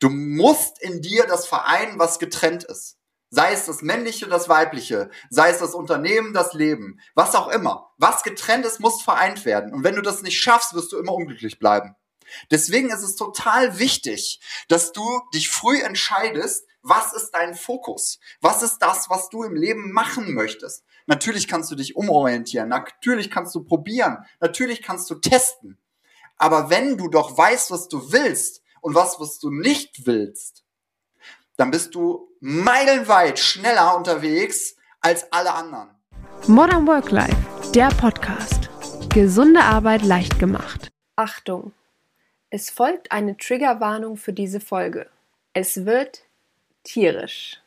Du musst in dir das vereinen, was getrennt ist. Sei es das männliche, das weibliche, sei es das Unternehmen, das Leben, was auch immer. Was getrennt ist, muss vereint werden. Und wenn du das nicht schaffst, wirst du immer unglücklich bleiben. Deswegen ist es total wichtig, dass du dich früh entscheidest, was ist dein Fokus? Was ist das, was du im Leben machen möchtest? Natürlich kannst du dich umorientieren, natürlich kannst du probieren, natürlich kannst du testen. Aber wenn du doch weißt, was du willst und was, was du nicht willst, dann bist du meilenweit schneller unterwegs als alle anderen. Modern Work Life, der Podcast. Gesunde Arbeit leicht gemacht. Achtung! Es folgt eine Triggerwarnung für diese Folge. Es wird tierisch.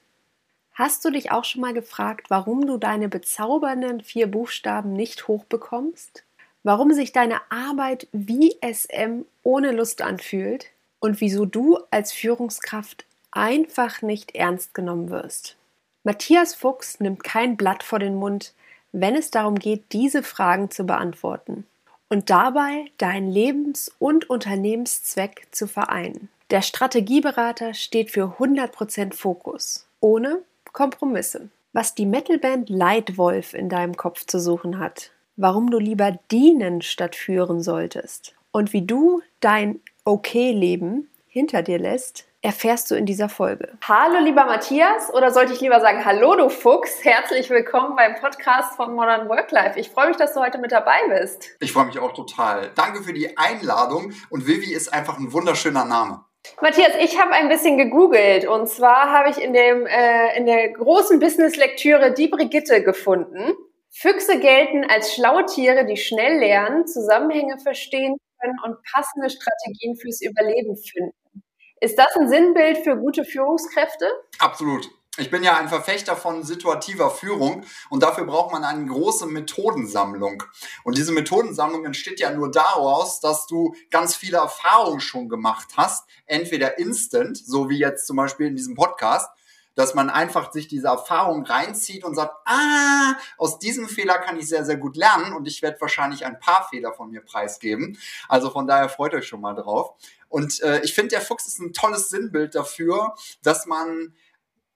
Hast du dich auch schon mal gefragt, warum du deine bezaubernden vier Buchstaben nicht hochbekommst? Warum sich deine Arbeit wie SM ohne Lust anfühlt? Und wieso du als Führungskraft einfach nicht ernst genommen wirst? Matthias Fuchs nimmt kein Blatt vor den Mund, wenn es darum geht, diese Fragen zu beantworten und dabei deinen Lebens- und Unternehmenszweck zu vereinen. Der Strategieberater steht für 100% Fokus, ohne Kompromisse. Was die Metalband Lightwolf in deinem Kopf zu suchen hat, warum du lieber dienen statt führen solltest und wie du dein Okay-Leben hinter dir lässt, erfährst du in dieser Folge. Hallo lieber Matthias oder sollte ich lieber sagen Hallo du Fuchs, herzlich willkommen beim Podcast von Modern Work Life. Ich freue mich, dass du heute mit dabei bist. Ich freue mich auch total. Danke für die Einladung und Vivi ist einfach ein wunderschöner Name. Matthias, ich habe ein bisschen gegoogelt und zwar habe ich in, dem, äh, in der großen Business-Lektüre die Brigitte gefunden. Füchse gelten als schlaue Tiere, die schnell lernen, Zusammenhänge verstehen können und passende Strategien fürs Überleben finden. Ist das ein Sinnbild für gute Führungskräfte? Absolut. Ich bin ja ein Verfechter von situativer Führung und dafür braucht man eine große Methodensammlung. Und diese Methodensammlung entsteht ja nur daraus, dass du ganz viele Erfahrungen schon gemacht hast, entweder instant, so wie jetzt zum Beispiel in diesem Podcast, dass man einfach sich diese Erfahrung reinzieht und sagt, ah, aus diesem Fehler kann ich sehr, sehr gut lernen und ich werde wahrscheinlich ein paar Fehler von mir preisgeben. Also von daher freut euch schon mal drauf. Und äh, ich finde, der Fuchs ist ein tolles Sinnbild dafür, dass man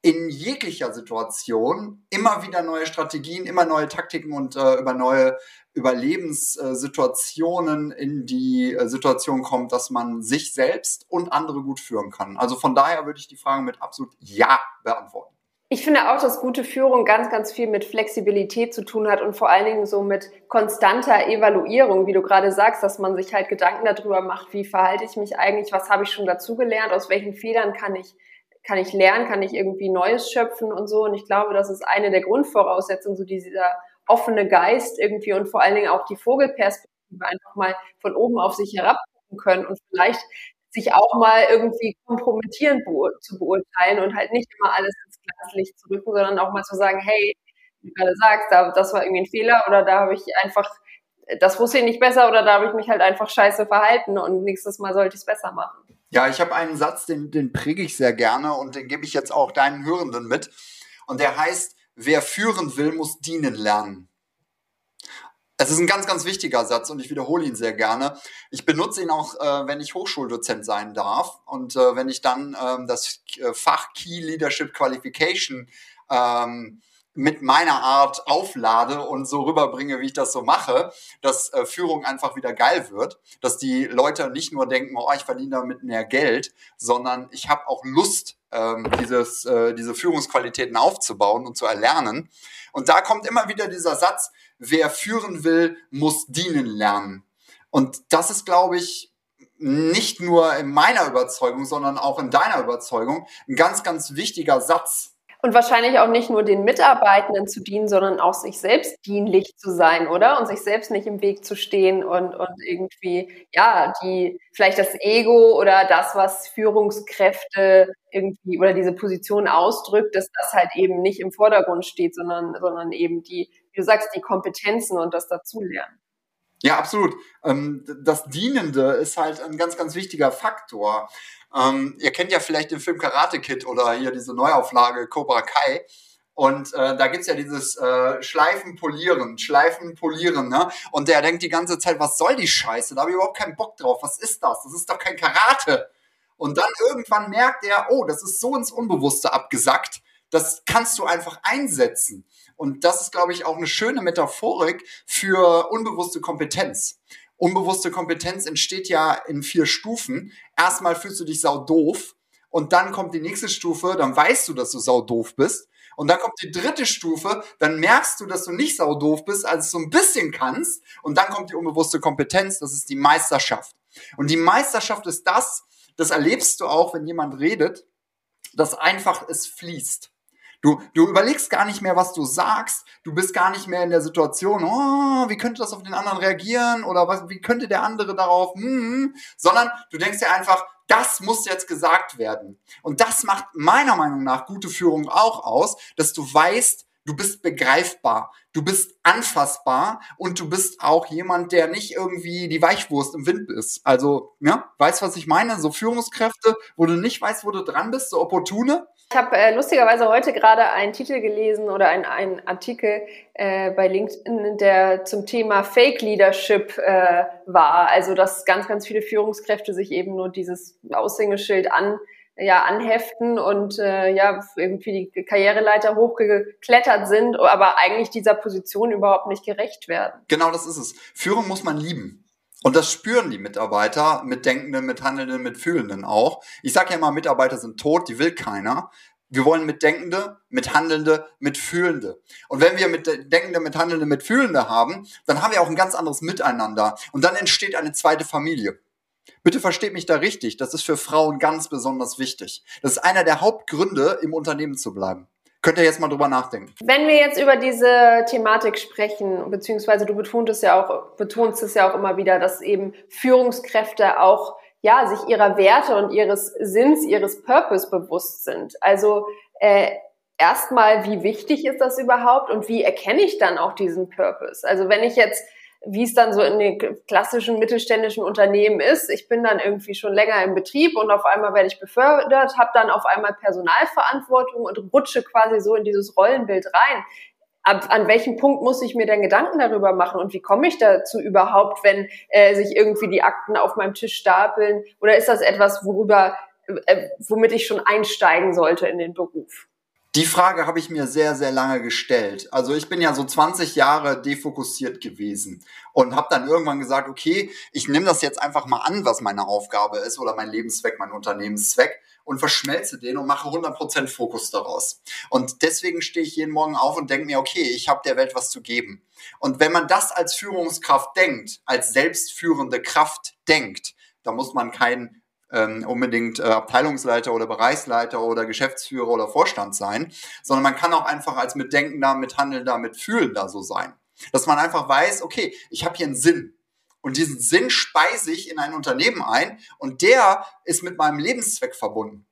in jeglicher Situation immer wieder neue Strategien, immer neue Taktiken und äh, über neue Überlebenssituationen in die äh, Situation kommt, dass man sich selbst und andere gut führen kann. Also von daher würde ich die Frage mit absolut Ja beantworten. Ich finde auch, dass gute Führung ganz, ganz viel mit Flexibilität zu tun hat und vor allen Dingen so mit konstanter Evaluierung, wie du gerade sagst, dass man sich halt Gedanken darüber macht, wie verhalte ich mich eigentlich, was habe ich schon dazugelernt, aus welchen Fehlern kann ich kann ich lernen, kann ich irgendwie Neues schöpfen und so. Und ich glaube, das ist eine der Grundvoraussetzungen, so dieser offene Geist irgendwie und vor allen Dingen auch die Vogelperspektive einfach mal von oben auf sich herabgucken können und vielleicht sich auch mal irgendwie kompromittierend zu beurteilen und halt nicht immer alles ins Glaslicht zu rücken, sondern auch mal zu sagen, hey, wie du gerade sagst, da, das war irgendwie ein Fehler oder da habe ich einfach, das wusste ich nicht besser oder da habe ich mich halt einfach scheiße verhalten und nächstes Mal sollte ich es besser machen. Ja, ich habe einen Satz, den, den präge ich sehr gerne und den gebe ich jetzt auch deinen Hörenden mit. Und der heißt, wer führen will, muss dienen lernen. Es ist ein ganz, ganz wichtiger Satz und ich wiederhole ihn sehr gerne. Ich benutze ihn auch, äh, wenn ich Hochschuldozent sein darf und äh, wenn ich dann ähm, das äh, Fach Key Leadership Qualification ähm, mit meiner Art auflade und so rüberbringe, wie ich das so mache, dass äh, Führung einfach wieder geil wird, dass die Leute nicht nur denken, oh, ich verdiene damit mehr Geld, sondern ich habe auch Lust, ähm, dieses, äh, diese Führungsqualitäten aufzubauen und zu erlernen. Und da kommt immer wieder dieser Satz, wer führen will, muss dienen lernen. Und das ist, glaube ich, nicht nur in meiner Überzeugung, sondern auch in deiner Überzeugung ein ganz, ganz wichtiger Satz, und wahrscheinlich auch nicht nur den Mitarbeitenden zu dienen, sondern auch sich selbst dienlich zu sein, oder? Und sich selbst nicht im Weg zu stehen und, und irgendwie, ja, die, vielleicht das Ego oder das, was Führungskräfte irgendwie oder diese Position ausdrückt, dass das halt eben nicht im Vordergrund steht, sondern, sondern eben die, wie du sagst, die Kompetenzen und das Dazulernen. Ja, absolut. Ähm, das Dienende ist halt ein ganz, ganz wichtiger Faktor. Ähm, ihr kennt ja vielleicht den Film Karate Kid oder hier diese Neuauflage Cobra Kai. Und äh, da gibt's ja dieses äh, Schleifen polieren, Schleifen polieren, ne? Und der denkt die ganze Zeit, was soll die Scheiße? Da habe ich überhaupt keinen Bock drauf. Was ist das? Das ist doch kein Karate. Und dann irgendwann merkt er, oh, das ist so ins Unbewusste abgesackt, das kannst du einfach einsetzen. Und das ist, glaube ich, auch eine schöne Metaphorik für unbewusste Kompetenz. Unbewusste Kompetenz entsteht ja in vier Stufen. Erstmal fühlst du dich sau doof und dann kommt die nächste Stufe, dann weißt du, dass du sau doof bist. Und dann kommt die dritte Stufe, dann merkst du, dass du nicht sau doof bist, als du ein bisschen kannst. Und dann kommt die unbewusste Kompetenz, das ist die Meisterschaft. Und die Meisterschaft ist das, das erlebst du auch, wenn jemand redet, dass einfach es fließt. Du, du überlegst gar nicht mehr, was du sagst. Du bist gar nicht mehr in der Situation, oh, wie könnte das auf den anderen reagieren oder was, wie könnte der andere darauf, hm, sondern du denkst dir einfach, das muss jetzt gesagt werden. Und das macht meiner Meinung nach gute Führung auch aus, dass du weißt, du bist begreifbar, du bist anfassbar und du bist auch jemand, der nicht irgendwie die Weichwurst im Wind ist. Also, ja, weißt was ich meine? So Führungskräfte, wo du nicht weißt, wo du dran bist, so opportune. Ich habe äh, lustigerweise heute gerade einen Titel gelesen oder einen Artikel äh, bei LinkedIn, der zum Thema Fake Leadership äh, war. Also, dass ganz, ganz viele Führungskräfte sich eben nur dieses Aushängeschild an ja anheften und äh, ja irgendwie die Karriereleiter hochgeklettert sind, aber eigentlich dieser Position überhaupt nicht gerecht werden. Genau, das ist es. Führung muss man lieben. Und das spüren die Mitarbeiter, mit Denkenden, mit Handelnden, mit Fühlenden auch. Ich sage ja immer, Mitarbeiter sind tot, die will keiner. Wir wollen mit Denkende, mit Handelnde, mit Fühlende. Und wenn wir mit Denkende, mit Handelnde, mit Fühlende haben, dann haben wir auch ein ganz anderes Miteinander. Und dann entsteht eine zweite Familie. Bitte versteht mich da richtig, das ist für Frauen ganz besonders wichtig. Das ist einer der Hauptgründe, im Unternehmen zu bleiben. Könnt ihr jetzt mal drüber nachdenken. Wenn wir jetzt über diese Thematik sprechen, beziehungsweise du betonst es ja auch, betonst es ja auch immer wieder, dass eben Führungskräfte auch ja sich ihrer Werte und ihres Sinns, ihres Purpose bewusst sind. Also äh, erstmal, wie wichtig ist das überhaupt und wie erkenne ich dann auch diesen Purpose? Also wenn ich jetzt wie es dann so in den klassischen mittelständischen Unternehmen ist. Ich bin dann irgendwie schon länger im Betrieb und auf einmal werde ich befördert, habe dann auf einmal Personalverantwortung und rutsche quasi so in dieses Rollenbild rein. Ab, an welchem Punkt muss ich mir denn Gedanken darüber machen und wie komme ich dazu überhaupt, wenn äh, sich irgendwie die Akten auf meinem Tisch stapeln? Oder ist das etwas, worüber, äh, womit ich schon einsteigen sollte in den Beruf? Die Frage habe ich mir sehr, sehr lange gestellt. Also ich bin ja so 20 Jahre defokussiert gewesen und habe dann irgendwann gesagt, okay, ich nehme das jetzt einfach mal an, was meine Aufgabe ist oder mein Lebenszweck, mein Unternehmenszweck und verschmelze den und mache 100% Fokus daraus. Und deswegen stehe ich jeden Morgen auf und denke mir, okay, ich habe der Welt was zu geben. Und wenn man das als Führungskraft denkt, als selbstführende Kraft denkt, da muss man kein ähm, unbedingt äh, Abteilungsleiter oder Bereichsleiter oder Geschäftsführer oder Vorstand sein, sondern man kann auch einfach als Mitdenkender, Mithandelnder, Mitfühlender so sein. Dass man einfach weiß, okay, ich habe hier einen Sinn. Und diesen Sinn speise ich in ein Unternehmen ein und der ist mit meinem Lebenszweck verbunden.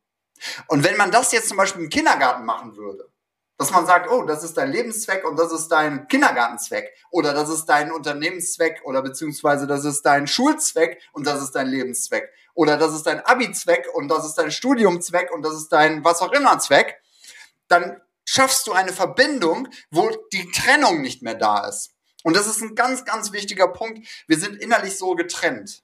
Und wenn man das jetzt zum Beispiel im Kindergarten machen würde, dass man sagt, oh, das ist dein Lebenszweck und das ist dein Kindergartenzweck oder das ist dein Unternehmenszweck oder beziehungsweise das ist dein Schulzweck und das ist dein Lebenszweck oder das ist dein Abi-Zweck und das ist dein Studiumzweck und das ist dein was auch immer Zweck, dann schaffst du eine Verbindung, wo die Trennung nicht mehr da ist. Und das ist ein ganz, ganz wichtiger Punkt. Wir sind innerlich so getrennt.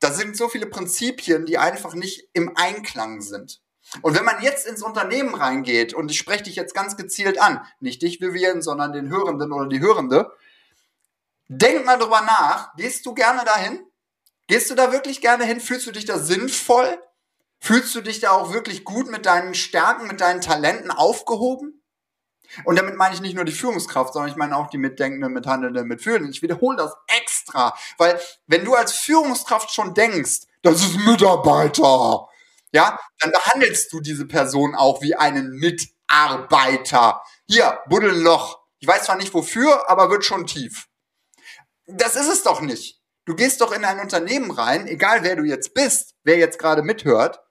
Da sind so viele Prinzipien, die einfach nicht im Einklang sind. Und wenn man jetzt ins Unternehmen reingeht, und ich spreche dich jetzt ganz gezielt an, nicht dich, Vivian, sondern den Hörenden oder die Hörende, denk mal drüber nach, gehst du gerne dahin? Gehst du da wirklich gerne hin? Fühlst du dich da sinnvoll? Fühlst du dich da auch wirklich gut mit deinen Stärken, mit deinen Talenten aufgehoben? Und damit meine ich nicht nur die Führungskraft, sondern ich meine auch die Mitdenkende, Mithandelnde, Mitfühlende. Ich wiederhole das extra, weil wenn du als Führungskraft schon denkst, das ist Mitarbeiter, ja, dann behandelst du diese Person auch wie einen Mitarbeiter. Hier, Buddelloch. Ich weiß zwar nicht wofür, aber wird schon tief. Das ist es doch nicht. Du gehst doch in ein Unternehmen rein, egal wer du jetzt bist, wer jetzt gerade mithört.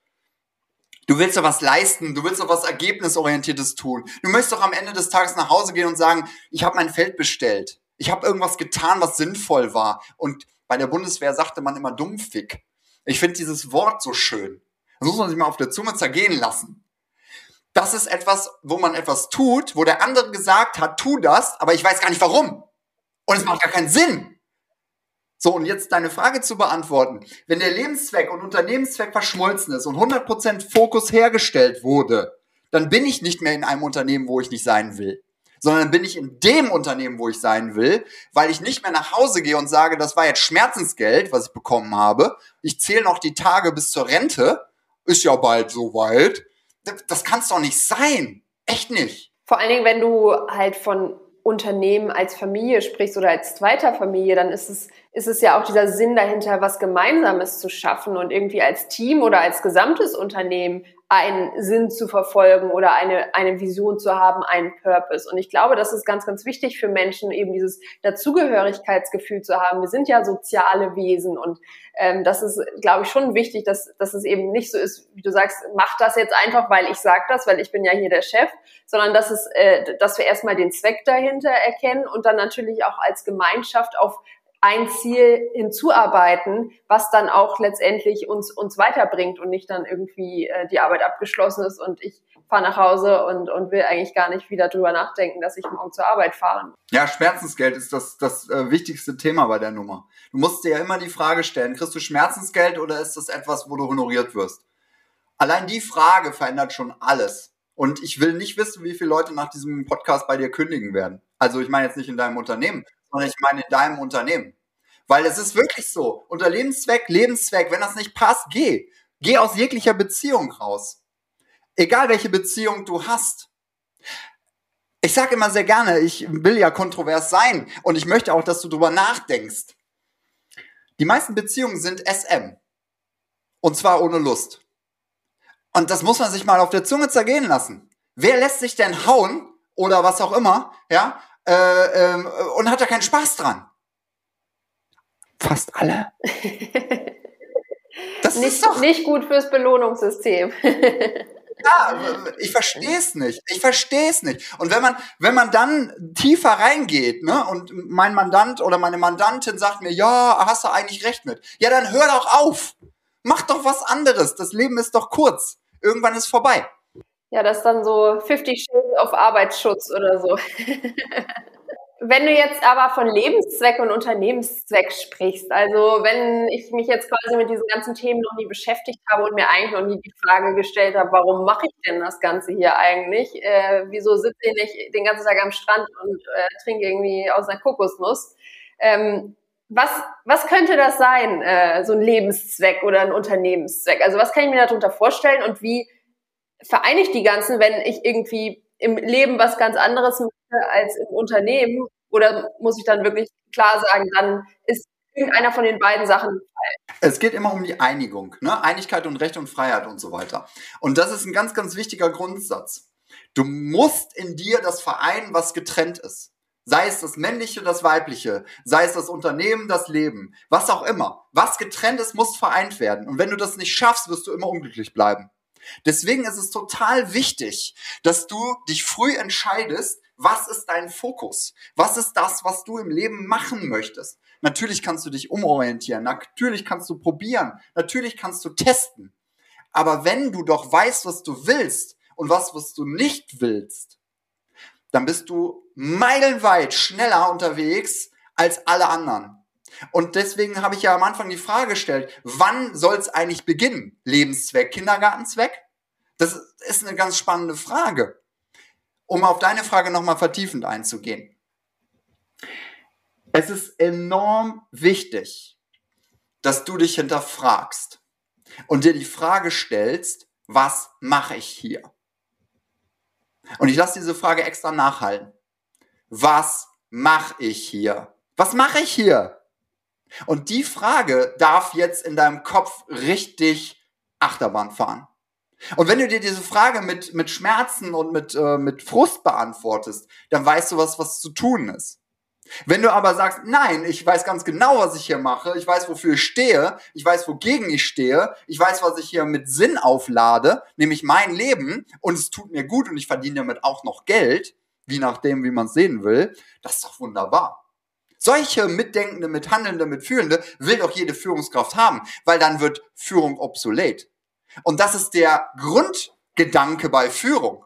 Du willst doch was leisten, du willst doch was Ergebnisorientiertes tun. Du möchtest doch am Ende des Tages nach Hause gehen und sagen, ich habe mein Feld bestellt. Ich habe irgendwas getan, was sinnvoll war. Und bei der Bundeswehr sagte man immer dummfick. Ich finde dieses Wort so schön. Das muss man sich mal auf der Zunge zergehen lassen. Das ist etwas, wo man etwas tut, wo der andere gesagt hat, tu das, aber ich weiß gar nicht warum. Und es macht gar keinen Sinn. So, und jetzt deine Frage zu beantworten. Wenn der Lebenszweck und Unternehmenszweck verschmolzen ist und 100% Fokus hergestellt wurde, dann bin ich nicht mehr in einem Unternehmen, wo ich nicht sein will. Sondern bin ich in dem Unternehmen, wo ich sein will, weil ich nicht mehr nach Hause gehe und sage, das war jetzt Schmerzensgeld, was ich bekommen habe. Ich zähle noch die Tage bis zur Rente. Ist ja bald soweit. Das kann es doch nicht sein. Echt nicht. Vor allen Dingen, wenn du halt von Unternehmen als Familie sprichst oder als zweiter Familie, dann ist es, ist es ja auch dieser Sinn dahinter, was Gemeinsames zu schaffen und irgendwie als Team oder als gesamtes Unternehmen einen Sinn zu verfolgen oder eine, eine Vision zu haben, einen Purpose. Und ich glaube, das ist ganz, ganz wichtig für Menschen, eben dieses Dazugehörigkeitsgefühl zu haben. Wir sind ja soziale Wesen und ähm, das ist, glaube ich, schon wichtig, dass, dass es eben nicht so ist, wie du sagst, mach das jetzt einfach, weil ich sag das, weil ich bin ja hier der Chef, sondern dass es, äh, dass wir erstmal den Zweck dahinter erkennen und dann natürlich auch als Gemeinschaft auf ein Ziel hinzuarbeiten, was dann auch letztendlich uns, uns weiterbringt und nicht dann irgendwie äh, die Arbeit abgeschlossen ist und ich fahre nach Hause und, und will eigentlich gar nicht wieder drüber nachdenken, dass ich morgen zur Arbeit fahre. Ja, Schmerzensgeld ist das, das äh, wichtigste Thema bei der Nummer. Du musst dir ja immer die Frage stellen, kriegst du Schmerzensgeld oder ist das etwas, wo du honoriert wirst? Allein die Frage verändert schon alles. Und ich will nicht wissen, wie viele Leute nach diesem Podcast bei dir kündigen werden. Also ich meine jetzt nicht in deinem Unternehmen, sondern ich meine in deinem Unternehmen. Weil es ist wirklich so. Unter Lebenszweck, Lebenszweck, wenn das nicht passt, geh. Geh aus jeglicher Beziehung raus. Egal welche Beziehung du hast. Ich sage immer sehr gerne, ich will ja kontrovers sein und ich möchte auch, dass du drüber nachdenkst. Die meisten Beziehungen sind SM. Und zwar ohne Lust. Und das muss man sich mal auf der Zunge zergehen lassen. Wer lässt sich denn hauen oder was auch immer, ja, äh, ähm, und hat da keinen Spaß dran. Fast alle. Das nicht, ist doch nicht gut fürs Belohnungssystem. ja, ich verstehe es nicht. Ich verstehe es nicht. Und wenn man, wenn man dann tiefer reingeht, ne, und mein Mandant oder meine Mandantin sagt mir, ja, hast du eigentlich recht mit. Ja, dann hör doch auf. Mach doch was anderes. Das Leben ist doch kurz. Irgendwann ist vorbei. Ja, das ist dann so 50 Shades auf Arbeitsschutz oder so. Wenn du jetzt aber von Lebenszweck und Unternehmenszweck sprichst, also wenn ich mich jetzt quasi mit diesen ganzen Themen noch nie beschäftigt habe und mir eigentlich noch nie die Frage gestellt habe, warum mache ich denn das Ganze hier eigentlich? Äh, wieso sitze ich nicht den ganzen Tag am Strand und äh, trinke irgendwie aus einer Kokosnuss? Ähm, was, was könnte das sein, äh, so ein Lebenszweck oder ein Unternehmenszweck? Also was kann ich mir darunter vorstellen und wie vereine ich die ganzen, wenn ich irgendwie im Leben was ganz anderes mache als im Unternehmen? Oder muss ich dann wirklich klar sagen, dann ist irgendeiner von den beiden Sachen falsch? Es geht immer um die Einigung, ne? Einigkeit und Recht und Freiheit und so weiter. Und das ist ein ganz, ganz wichtiger Grundsatz. Du musst in dir das vereinen, was getrennt ist. Sei es das männliche, das weibliche, sei es das Unternehmen, das Leben, was auch immer. Was getrennt ist, muss vereint werden. Und wenn du das nicht schaffst, wirst du immer unglücklich bleiben. Deswegen ist es total wichtig, dass du dich früh entscheidest, was ist dein Fokus? Was ist das, was du im Leben machen möchtest? Natürlich kannst du dich umorientieren, natürlich kannst du probieren, natürlich kannst du testen. Aber wenn du doch weißt, was du willst und was, was du nicht willst, dann bist du meilenweit schneller unterwegs als alle anderen. Und deswegen habe ich ja am Anfang die Frage gestellt, wann soll es eigentlich beginnen? Lebenszweck, Kindergartenzweck? Das ist eine ganz spannende Frage. Um auf deine Frage nochmal vertiefend einzugehen. Es ist enorm wichtig, dass du dich hinterfragst und dir die Frage stellst, was mache ich hier? Und ich lasse diese Frage extra nachhalten. Was mache ich hier? Was mache ich hier? Und die Frage darf jetzt in deinem Kopf richtig Achterbahn fahren. Und wenn du dir diese Frage mit, mit Schmerzen und mit, äh, mit Frust beantwortest, dann weißt du, was, was zu tun ist. Wenn du aber sagst, nein, ich weiß ganz genau, was ich hier mache, ich weiß, wofür ich stehe, ich weiß, wogegen ich stehe, ich weiß, was ich hier mit Sinn auflade, nämlich mein Leben, und es tut mir gut und ich verdiene damit auch noch Geld, wie nachdem, wie man es sehen will, das ist doch wunderbar. Solche Mitdenkende, Mithandelnde, Mitfühlende will doch jede Führungskraft haben, weil dann wird Führung obsolet. Und das ist der Grundgedanke bei Führung.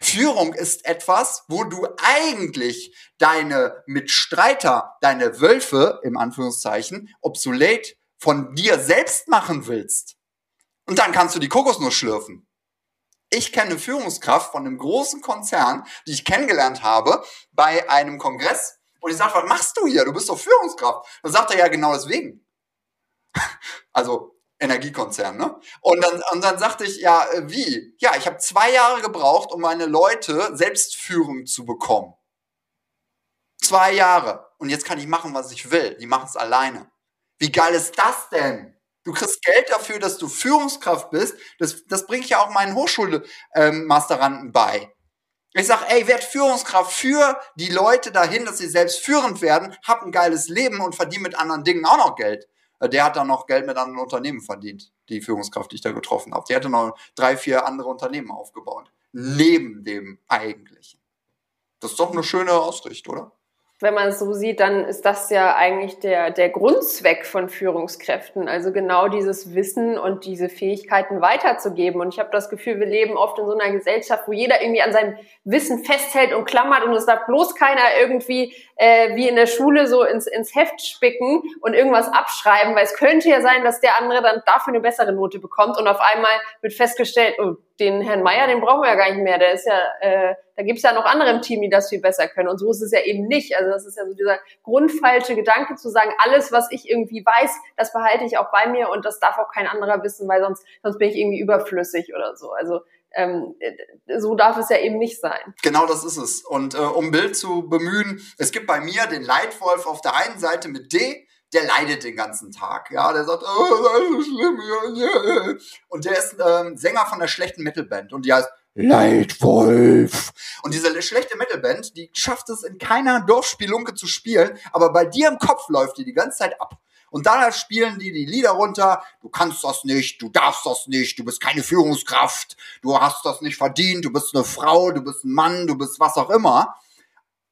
Führung ist etwas, wo du eigentlich deine Mitstreiter, deine Wölfe, im Anführungszeichen, obsolet von dir selbst machen willst. Und dann kannst du die Kokosnuss schlürfen. Ich kenne Führungskraft von einem großen Konzern, die ich kennengelernt habe bei einem Kongress. Und ich sage, was machst du hier? Du bist doch Führungskraft. Dann sagt er ja genau deswegen. Also Energiekonzern, ne? Und dann, und dann sagte ich, ja, äh, wie? Ja, ich habe zwei Jahre gebraucht, um meine Leute Selbstführung zu bekommen. Zwei Jahre. Und jetzt kann ich machen, was ich will. Die machen es alleine. Wie geil ist das denn? Du kriegst Geld dafür, dass du Führungskraft bist. Das, das bringe ich ja auch meinen Hochschulmasteranden ähm, bei. Ich sag, ey, werd Führungskraft für die Leute dahin, dass sie selbst führend werden, hab ein geiles Leben und verdien mit anderen Dingen auch noch Geld. Äh, der hat dann noch Geld mit anderen Unternehmen verdient, die Führungskraft, die ich da getroffen habe. Der hatte noch drei, vier andere Unternehmen aufgebaut. Neben dem eigentlichen. Das ist doch eine schöne Ausrichtung, oder? Wenn man es so sieht, dann ist das ja eigentlich der, der Grundzweck von Führungskräften. Also genau dieses Wissen und diese Fähigkeiten weiterzugeben. Und ich habe das Gefühl, wir leben oft in so einer Gesellschaft, wo jeder irgendwie an seinem Wissen festhält und klammert und es darf bloß keiner irgendwie äh, wie in der Schule so ins, ins Heft spicken und irgendwas abschreiben, weil es könnte ja sein, dass der andere dann dafür eine bessere Note bekommt und auf einmal wird festgestellt, oh, den Herrn Meier, den brauchen wir ja gar nicht mehr. Der ist ja, äh, da gibt's ja noch andere im Team, die das viel besser können. Und so ist es ja eben nicht. Also das ist ja so dieser grundfalsche Gedanke zu sagen, alles, was ich irgendwie weiß, das behalte ich auch bei mir und das darf auch kein anderer wissen, weil sonst, sonst bin ich irgendwie überflüssig oder so. Also ähm, so darf es ja eben nicht sein. Genau das ist es. Und äh, um Bild zu bemühen, es gibt bei mir den Leitwolf auf der einen Seite mit D, der leidet den ganzen Tag. Ja, der sagt, oh, das ist so schlimm. Ja, Und der ist ähm, Sänger von der schlechten Metalband und die heißt Leitwolf. Und diese schlechte Metalband, die schafft es in keiner Dorfspielunke zu spielen, aber bei dir im Kopf läuft die die ganze Zeit ab. Und dann spielen die die Lieder runter. Du kannst das nicht, du darfst das nicht, du bist keine Führungskraft, du hast das nicht verdient, du bist eine Frau, du bist ein Mann, du bist was auch immer.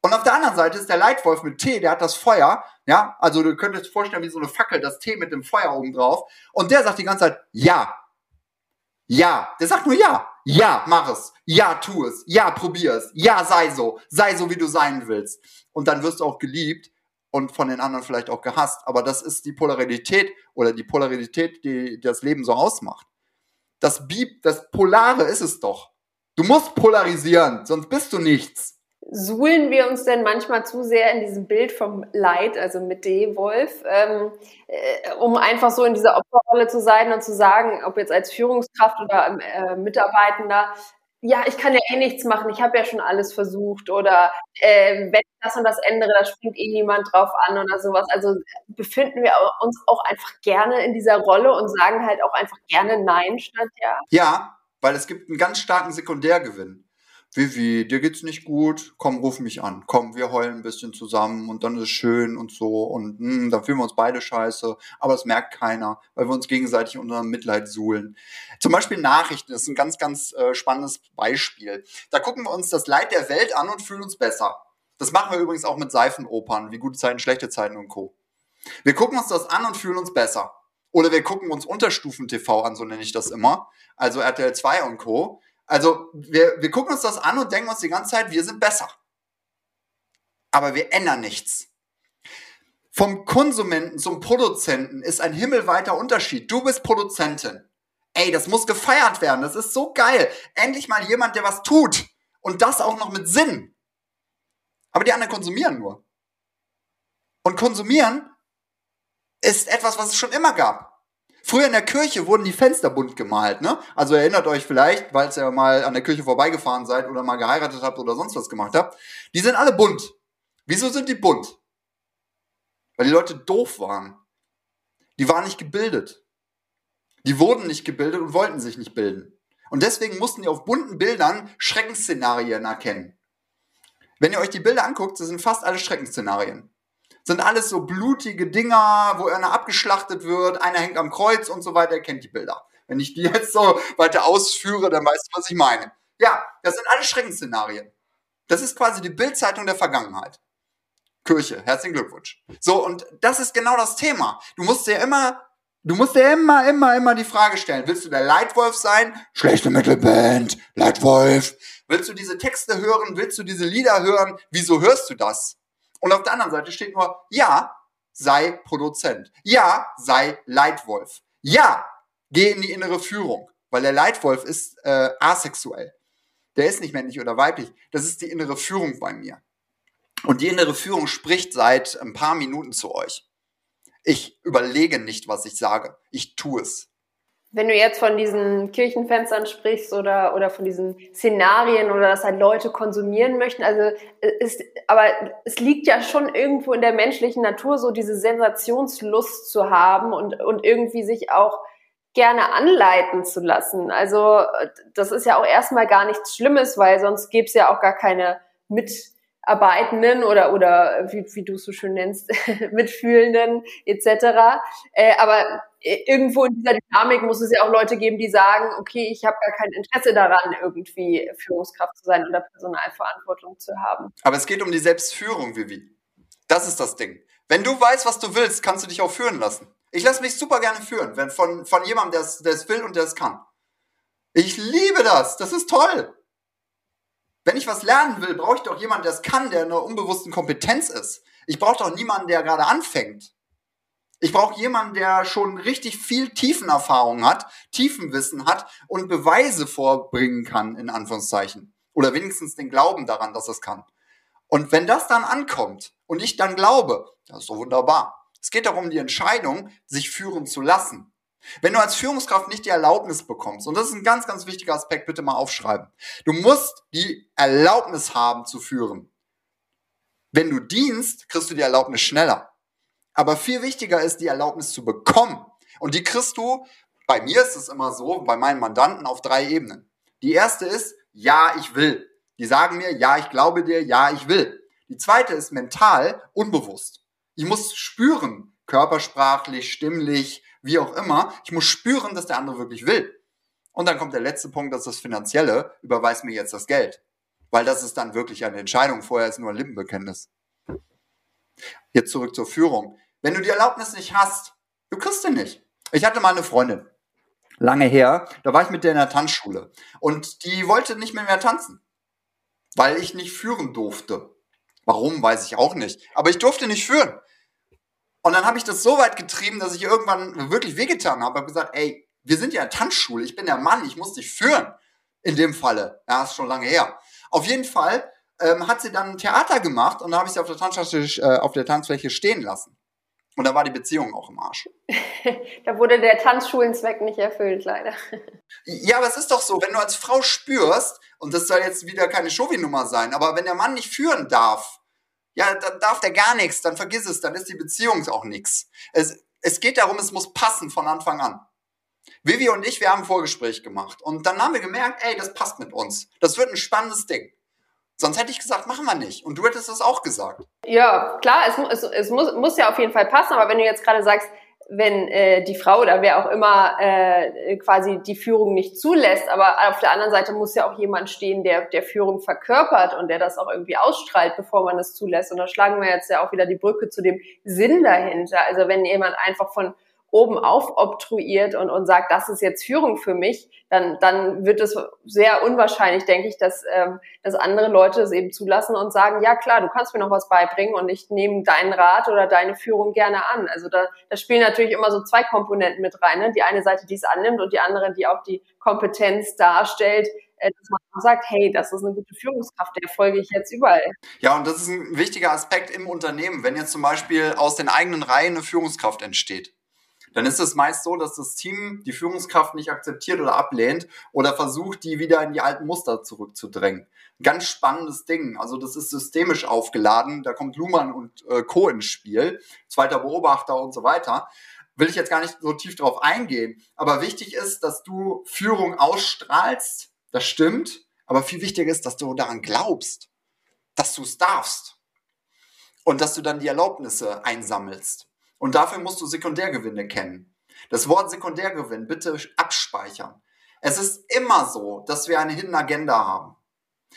Und auf der anderen Seite ist der Leitwolf mit T, der hat das Feuer, ja, also du könntest vorstellen, wie so eine Fackel, das T mit dem Feuer oben drauf. Und der sagt die ganze Zeit, ja. Ja. Der sagt nur ja. Ja, mach es. Ja, tu es. Ja, probier es. Ja, sei so. Sei so, wie du sein willst. Und dann wirst du auch geliebt und von den anderen vielleicht auch gehasst. Aber das ist die Polarität oder die Polarität, die das Leben so ausmacht. Das Bi das Polare ist es doch. Du musst polarisieren, sonst bist du nichts suhlen wir uns denn manchmal zu sehr in diesem Bild vom Leid, also mit D-Wolf, ähm, äh, um einfach so in dieser Opferrolle zu sein und zu sagen, ob jetzt als Führungskraft oder äh, Mitarbeitender, ja, ich kann ja eh nichts machen, ich habe ja schon alles versucht oder äh, wenn ich das und das ändere, da springt eh niemand drauf an oder sowas. Also befinden wir uns auch einfach gerne in dieser Rolle und sagen halt auch einfach gerne Nein statt Ja. Ja, weil es gibt einen ganz starken Sekundärgewinn. Vivi, dir geht's nicht gut? Komm, ruf mich an. Komm, wir heulen ein bisschen zusammen und dann ist es schön und so und mh, hm, dann fühlen wir uns beide scheiße, aber das merkt keiner, weil wir uns gegenseitig unter Mitleid suhlen. Zum Beispiel Nachrichten ist ein ganz, ganz äh, spannendes Beispiel. Da gucken wir uns das Leid der Welt an und fühlen uns besser. Das machen wir übrigens auch mit Seifenopern, wie gute Zeiten, schlechte Zeiten und Co. Wir gucken uns das an und fühlen uns besser. Oder wir gucken uns Unterstufen-TV an, so nenne ich das immer. Also RTL 2 und Co. Also wir, wir gucken uns das an und denken uns die ganze Zeit, wir sind besser. Aber wir ändern nichts. Vom Konsumenten zum Produzenten ist ein himmelweiter Unterschied. Du bist Produzentin. Ey, das muss gefeiert werden. Das ist so geil. Endlich mal jemand, der was tut. Und das auch noch mit Sinn. Aber die anderen konsumieren nur. Und konsumieren ist etwas, was es schon immer gab. Früher in der Kirche wurden die Fenster bunt gemalt, ne? Also erinnert euch vielleicht, weil ihr mal an der Kirche vorbeigefahren seid oder mal geheiratet habt oder sonst was gemacht habt. Die sind alle bunt. Wieso sind die bunt? Weil die Leute doof waren. Die waren nicht gebildet. Die wurden nicht gebildet und wollten sich nicht bilden. Und deswegen mussten die auf bunten Bildern Schreckensszenarien erkennen. Wenn ihr euch die Bilder anguckt, das sind fast alle Schreckensszenarien sind alles so blutige Dinger, wo einer abgeschlachtet wird, einer hängt am Kreuz und so weiter. Ihr kennt die Bilder. Wenn ich die jetzt so weiter ausführe, dann weißt du, was ich meine. Ja, das sind alle Schreckensszenarien. Das ist quasi die Bildzeitung der Vergangenheit. Kirche, herzlichen Glückwunsch. So, und das ist genau das Thema. Du musst dir immer, du musst dir immer, immer, immer die Frage stellen, willst du der Leitwolf sein? Schlechte Mittelband, Leitwolf. Willst du diese Texte hören? Willst du diese Lieder hören? Wieso hörst du das? Und auf der anderen Seite steht nur, ja, sei Produzent. Ja, sei Leitwolf. Ja, geh in die innere Führung. Weil der Leitwolf ist äh, asexuell. Der ist nicht männlich oder weiblich. Das ist die innere Führung bei mir. Und die innere Führung spricht seit ein paar Minuten zu euch. Ich überlege nicht, was ich sage. Ich tue es. Wenn du jetzt von diesen Kirchenfenstern sprichst oder, oder von diesen Szenarien oder dass halt Leute konsumieren möchten, also es, aber es liegt ja schon irgendwo in der menschlichen Natur, so diese Sensationslust zu haben und, und irgendwie sich auch gerne anleiten zu lassen. Also das ist ja auch erstmal gar nichts Schlimmes, weil sonst gäbe es ja auch gar keine Mitarbeitenden oder oder wie, wie du es so schön nennst, Mitfühlenden etc. Äh, aber irgendwo in dieser Dynamik muss es ja auch Leute geben, die sagen, okay, ich habe gar kein Interesse daran, irgendwie Führungskraft zu sein oder Personalverantwortung zu haben. Aber es geht um die Selbstführung, Vivi. Das ist das Ding. Wenn du weißt, was du willst, kannst du dich auch führen lassen. Ich lasse mich super gerne führen, wenn von, von jemandem, der es will und der es kann. Ich liebe das. Das ist toll. Wenn ich was lernen will, brauche ich doch jemanden, der es kann, der in einer unbewussten Kompetenz ist. Ich brauche doch niemanden, der gerade anfängt. Ich brauche jemanden, der schon richtig viel Tiefenerfahrung hat, Tiefenwissen hat und Beweise vorbringen kann, in Anführungszeichen. Oder wenigstens den Glauben daran, dass es kann. Und wenn das dann ankommt und ich dann glaube, das ist doch wunderbar. Es geht darum, die Entscheidung, sich führen zu lassen. Wenn du als Führungskraft nicht die Erlaubnis bekommst, und das ist ein ganz, ganz wichtiger Aspekt, bitte mal aufschreiben. Du musst die Erlaubnis haben zu führen. Wenn du dienst, kriegst du die Erlaubnis schneller. Aber viel wichtiger ist, die Erlaubnis zu bekommen. Und die kriegst du, bei mir ist es immer so, bei meinen Mandanten auf drei Ebenen. Die erste ist, ja, ich will. Die sagen mir, ja, ich glaube dir, ja, ich will. Die zweite ist mental unbewusst. Ich muss spüren, körpersprachlich, stimmlich, wie auch immer. Ich muss spüren, dass der andere wirklich will. Und dann kommt der letzte Punkt, das ist das Finanzielle. Überweis mir jetzt das Geld. Weil das ist dann wirklich eine Entscheidung. Vorher ist nur ein Lippenbekenntnis. Jetzt zurück zur Führung. Wenn du die Erlaubnis nicht hast, du kriegst sie nicht. Ich hatte mal eine Freundin, lange her, da war ich mit der in der Tanzschule und die wollte nicht mehr mehr tanzen, weil ich nicht führen durfte. Warum, weiß ich auch nicht. Aber ich durfte nicht führen. Und dann habe ich das so weit getrieben, dass ich irgendwann wirklich wehgetan habe. Habe gesagt, ey, wir sind ja in Tanzschule, ich bin der Mann, ich muss dich führen. In dem Falle. Ja, ist schon lange her. Auf jeden Fall ähm, hat sie dann ein Theater gemacht und da habe ich sie auf der, äh, auf der Tanzfläche stehen lassen. Und da war die Beziehung auch im Arsch. da wurde der Tanzschulenzweck nicht erfüllt, leider. Ja, aber es ist doch so, wenn du als Frau spürst, und das soll jetzt wieder keine Chauvi-Nummer sein, aber wenn der Mann nicht führen darf, ja, dann darf der gar nichts, dann vergiss es, dann ist die Beziehung auch nichts. Es, es geht darum, es muss passen von Anfang an. Vivi und ich, wir haben ein Vorgespräch gemacht und dann haben wir gemerkt, ey, das passt mit uns. Das wird ein spannendes Ding. Sonst hätte ich gesagt, machen wir nicht. Und du hättest das auch gesagt. Ja, klar, es, es, es muss, muss ja auf jeden Fall passen. Aber wenn du jetzt gerade sagst, wenn äh, die Frau oder wer auch immer äh, quasi die Führung nicht zulässt, aber auf der anderen Seite muss ja auch jemand stehen, der der Führung verkörpert und der das auch irgendwie ausstrahlt, bevor man es zulässt. Und da schlagen wir jetzt ja auch wieder die Brücke zu dem Sinn dahinter. Also wenn jemand einfach von oben auf obtruiert und, und sagt, das ist jetzt Führung für mich, dann, dann wird es sehr unwahrscheinlich, denke ich, dass, ähm, dass andere Leute es eben zulassen und sagen, ja klar, du kannst mir noch was beibringen und ich nehme deinen Rat oder deine Führung gerne an. Also da, da spielen natürlich immer so zwei Komponenten mit rein. Ne? Die eine Seite, die es annimmt und die andere, die auch die Kompetenz darstellt, äh, dass man sagt, hey, das ist eine gute Führungskraft, der folge ich jetzt überall. Ja, und das ist ein wichtiger Aspekt im Unternehmen, wenn jetzt zum Beispiel aus den eigenen Reihen eine Führungskraft entsteht dann ist es meist so, dass das Team die Führungskraft nicht akzeptiert oder ablehnt oder versucht, die wieder in die alten Muster zurückzudrängen. Ganz spannendes Ding. Also das ist systemisch aufgeladen. Da kommt Luhmann und äh, Co. ins Spiel, zweiter Beobachter und so weiter. Will ich jetzt gar nicht so tief drauf eingehen. Aber wichtig ist, dass du Führung ausstrahlst. Das stimmt. Aber viel wichtiger ist, dass du daran glaubst, dass du es darfst. Und dass du dann die Erlaubnisse einsammelst. Und dafür musst du Sekundärgewinne kennen. Das Wort Sekundärgewinn bitte abspeichern. Es ist immer so, dass wir eine Hidden Agenda haben.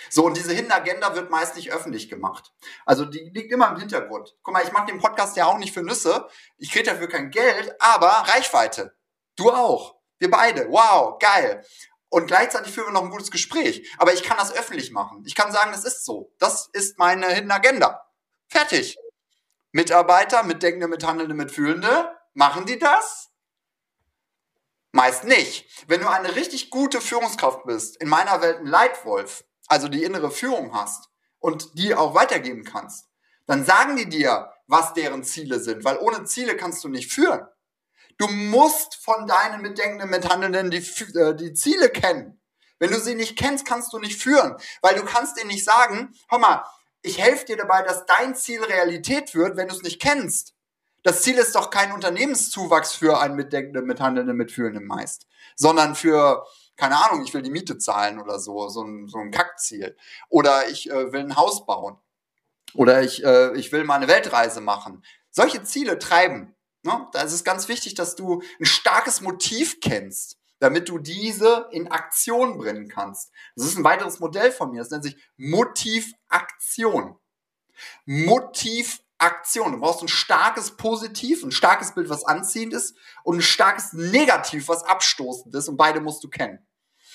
So, und diese Hidden Agenda wird meist nicht öffentlich gemacht. Also die liegt immer im Hintergrund. Guck mal, ich mache den Podcast ja auch nicht für Nüsse. Ich kriege dafür kein Geld, aber Reichweite. Du auch. Wir beide. Wow, geil. und gleichzeitig führen wir noch ein gutes Gespräch. Aber ich kann das öffentlich machen. Ich kann sagen, das ist so. Das ist meine Hidden Agenda. Fertig. Mitarbeiter, Mitdenkende, Mithandelnde, Mitfühlende, machen die das? Meist nicht. Wenn du eine richtig gute Führungskraft bist, in meiner Welt ein Leitwolf, also die innere Führung hast und die auch weitergeben kannst, dann sagen die dir, was deren Ziele sind, weil ohne Ziele kannst du nicht führen. Du musst von deinen Mitdenkenden, Mithandelnden die, äh, die Ziele kennen. Wenn du sie nicht kennst, kannst du nicht führen, weil du kannst ihnen nicht sagen, hör mal, ich helfe dir dabei, dass dein Ziel Realität wird, wenn du es nicht kennst. Das Ziel ist doch kein Unternehmenszuwachs für einen Mitdenkenden, Mithandelnden, Mitführenden meist, sondern für, keine Ahnung, ich will die Miete zahlen oder so, so ein, so ein Kackziel. Oder ich äh, will ein Haus bauen. Oder ich, äh, ich will mal eine Weltreise machen. Solche Ziele treiben. Ne? Da ist es ganz wichtig, dass du ein starkes Motiv kennst, damit du diese in Aktion bringen kannst. Das ist ein weiteres Modell von mir, das nennt sich Motivaktion. Motivaktion. Du brauchst ein starkes Positiv, ein starkes Bild, was anziehend ist, und ein starkes Negativ, was abstoßend ist, und beide musst du kennen.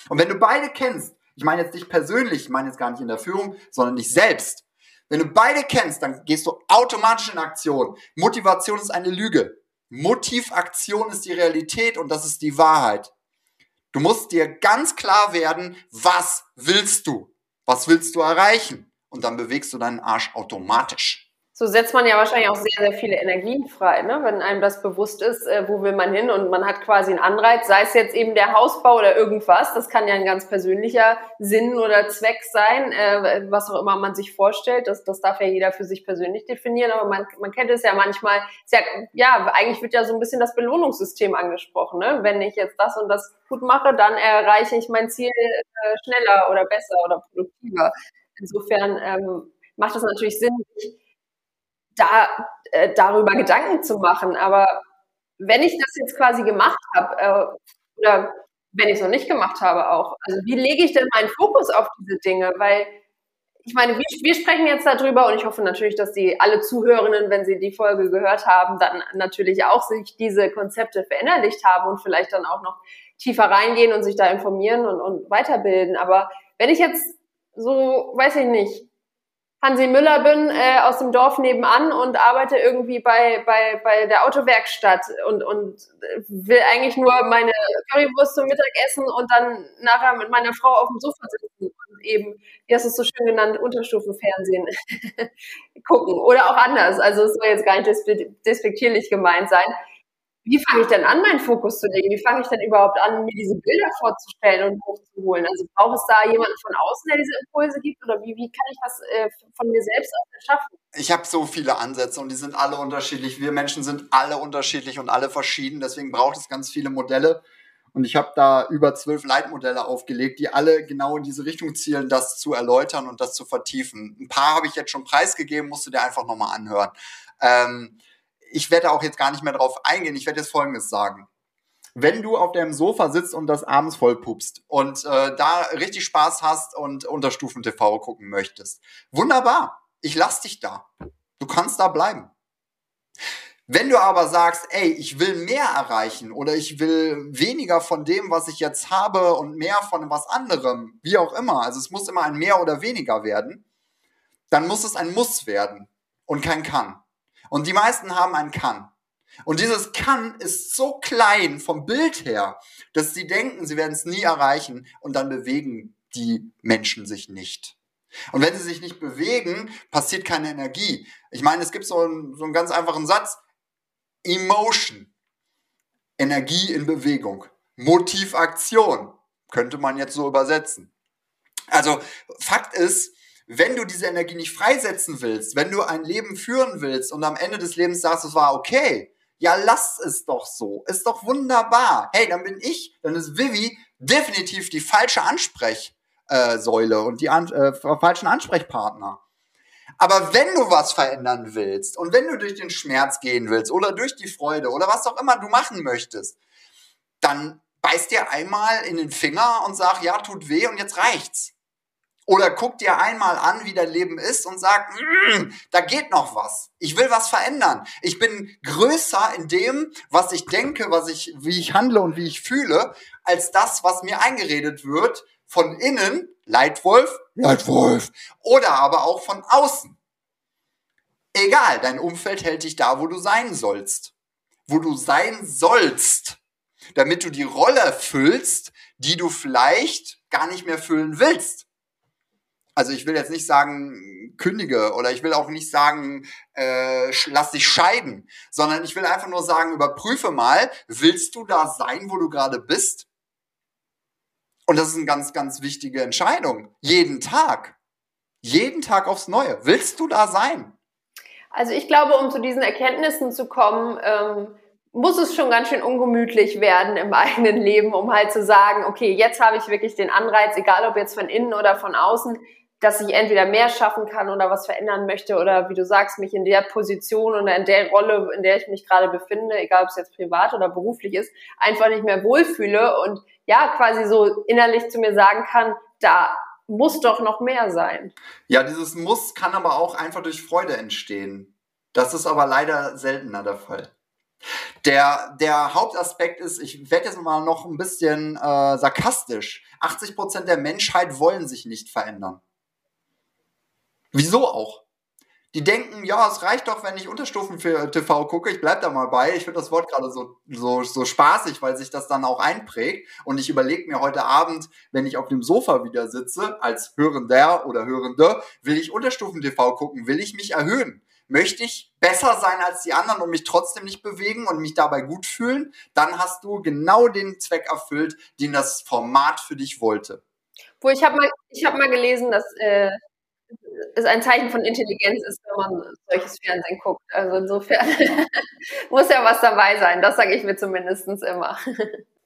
Und wenn du beide kennst, ich meine jetzt nicht persönlich, ich meine jetzt gar nicht in der Führung, sondern dich selbst, wenn du beide kennst, dann gehst du automatisch in Aktion. Motivation ist eine Lüge. Motivaktion ist die Realität und das ist die Wahrheit. Du musst dir ganz klar werden, was willst du? Was willst du erreichen? Und dann bewegst du deinen Arsch automatisch. So setzt man ja wahrscheinlich auch sehr, sehr viele Energien frei, ne? wenn einem das bewusst ist, äh, wo will man hin und man hat quasi einen Anreiz, sei es jetzt eben der Hausbau oder irgendwas, das kann ja ein ganz persönlicher Sinn oder Zweck sein, äh, was auch immer man sich vorstellt, das, das darf ja jeder für sich persönlich definieren, aber man, man kennt es ja manchmal, ja, ja, eigentlich wird ja so ein bisschen das Belohnungssystem angesprochen, ne? wenn ich jetzt das und das gut mache, dann erreiche ich mein Ziel äh, schneller oder besser oder produktiver. Insofern ähm, macht es natürlich Sinn, da, äh, darüber Gedanken zu machen. Aber wenn ich das jetzt quasi gemacht habe, äh, oder wenn ich es noch nicht gemacht habe auch, also wie lege ich denn meinen Fokus auf diese Dinge? Weil ich meine, wir, wir sprechen jetzt darüber und ich hoffe natürlich, dass die alle Zuhörenden, wenn sie die Folge gehört haben, dann natürlich auch sich diese Konzepte verinnerlicht haben und vielleicht dann auch noch tiefer reingehen und sich da informieren und, und weiterbilden. Aber wenn ich jetzt so, weiß ich nicht, Hansi Müller bin äh, aus dem Dorf nebenan und arbeite irgendwie bei, bei, bei der Autowerkstatt und, und will eigentlich nur meine Currywurst zum Mittagessen und dann nachher mit meiner Frau auf dem Sofa sitzen und eben, wie hast du es so schön genannt, Unterstufenfernsehen gucken. Oder auch anders. Also es soll jetzt gar nicht despektierlich gemeint sein wie fange ich denn an, meinen Fokus zu legen? Wie fange ich denn überhaupt an, mir diese Bilder vorzustellen und hochzuholen? Also braucht es da jemanden von außen, der diese Impulse gibt? Oder wie, wie kann ich das äh, von mir selbst aus erschaffen? Ich habe so viele Ansätze und die sind alle unterschiedlich. Wir Menschen sind alle unterschiedlich und alle verschieden. Deswegen braucht es ganz viele Modelle. Und ich habe da über zwölf Leitmodelle aufgelegt, die alle genau in diese Richtung zielen, das zu erläutern und das zu vertiefen. Ein paar habe ich jetzt schon preisgegeben, musst du dir einfach nochmal anhören. Ähm, ich werde auch jetzt gar nicht mehr drauf eingehen. Ich werde jetzt Folgendes sagen. Wenn du auf deinem Sofa sitzt und das abends vollpupst und äh, da richtig Spaß hast und Unterstufen TV gucken möchtest, wunderbar. Ich lass dich da. Du kannst da bleiben. Wenn du aber sagst, ey, ich will mehr erreichen oder ich will weniger von dem, was ich jetzt habe und mehr von was anderem, wie auch immer, also es muss immer ein mehr oder weniger werden, dann muss es ein Muss werden und kein kann. Und die meisten haben ein kann. Und dieses kann ist so klein vom Bild her, dass sie denken, sie werden es nie erreichen und dann bewegen die Menschen sich nicht. Und wenn sie sich nicht bewegen, passiert keine Energie. Ich meine, es gibt so einen, so einen ganz einfachen Satz. Emotion. Energie in Bewegung. Motivaktion. Könnte man jetzt so übersetzen. Also Fakt ist, wenn du diese Energie nicht freisetzen willst, wenn du ein Leben führen willst und am Ende des Lebens sagst, es war okay, ja, lass es doch so. Ist doch wunderbar. Hey, dann bin ich, dann ist Vivi definitiv die falsche Ansprechsäule und die an, äh, falschen Ansprechpartner. Aber wenn du was verändern willst und wenn du durch den Schmerz gehen willst oder durch die Freude oder was auch immer du machen möchtest, dann beiß dir einmal in den Finger und sag, ja, tut weh und jetzt reicht's. Oder guck dir einmal an, wie dein Leben ist und sag, mm, da geht noch was. Ich will was verändern. Ich bin größer in dem, was ich denke, was ich, wie ich handle und wie ich fühle, als das, was mir eingeredet wird von innen, Leitwolf, Leitwolf, oder aber auch von außen. Egal, dein Umfeld hält dich da, wo du sein sollst. Wo du sein sollst, damit du die Rolle füllst, die du vielleicht gar nicht mehr füllen willst also ich will jetzt nicht sagen, kündige oder ich will auch nicht sagen, äh, lass dich scheiden, sondern ich will einfach nur sagen, überprüfe mal, willst du da sein, wo du gerade bist? Und das ist eine ganz, ganz wichtige Entscheidung. Jeden Tag. Jeden Tag aufs Neue. Willst du da sein? Also ich glaube, um zu diesen Erkenntnissen zu kommen, ähm, muss es schon ganz schön ungemütlich werden im eigenen Leben, um halt zu sagen, okay, jetzt habe ich wirklich den Anreiz, egal ob jetzt von innen oder von außen, dass ich entweder mehr schaffen kann oder was verändern möchte oder wie du sagst, mich in der Position oder in der Rolle, in der ich mich gerade befinde, egal ob es jetzt privat oder beruflich ist, einfach nicht mehr wohlfühle und ja, quasi so innerlich zu mir sagen kann, da muss doch noch mehr sein. Ja, dieses Muss kann aber auch einfach durch Freude entstehen. Das ist aber leider seltener der Fall. Der, der Hauptaspekt ist, ich werde jetzt mal noch ein bisschen äh, sarkastisch. 80 Prozent der Menschheit wollen sich nicht verändern. Wieso auch? Die denken, ja, es reicht doch, wenn ich Unterstufen für TV gucke. Ich bleib da mal bei. Ich finde das Wort gerade so, so, so spaßig, weil sich das dann auch einprägt. Und ich überlege mir heute Abend, wenn ich auf dem Sofa wieder sitze, als Hörender oder Hörende, will ich Unterstufen TV gucken? Will ich mich erhöhen? Möchte ich besser sein als die anderen und mich trotzdem nicht bewegen und mich dabei gut fühlen? Dann hast du genau den Zweck erfüllt, den das Format für dich wollte. Wo ich habe mal, ich habe mal gelesen, dass äh, es ein Zeichen von Intelligenz ist, wenn man solches Fernsehen guckt. Also insofern muss ja was dabei sein. Das sage ich mir zumindest immer.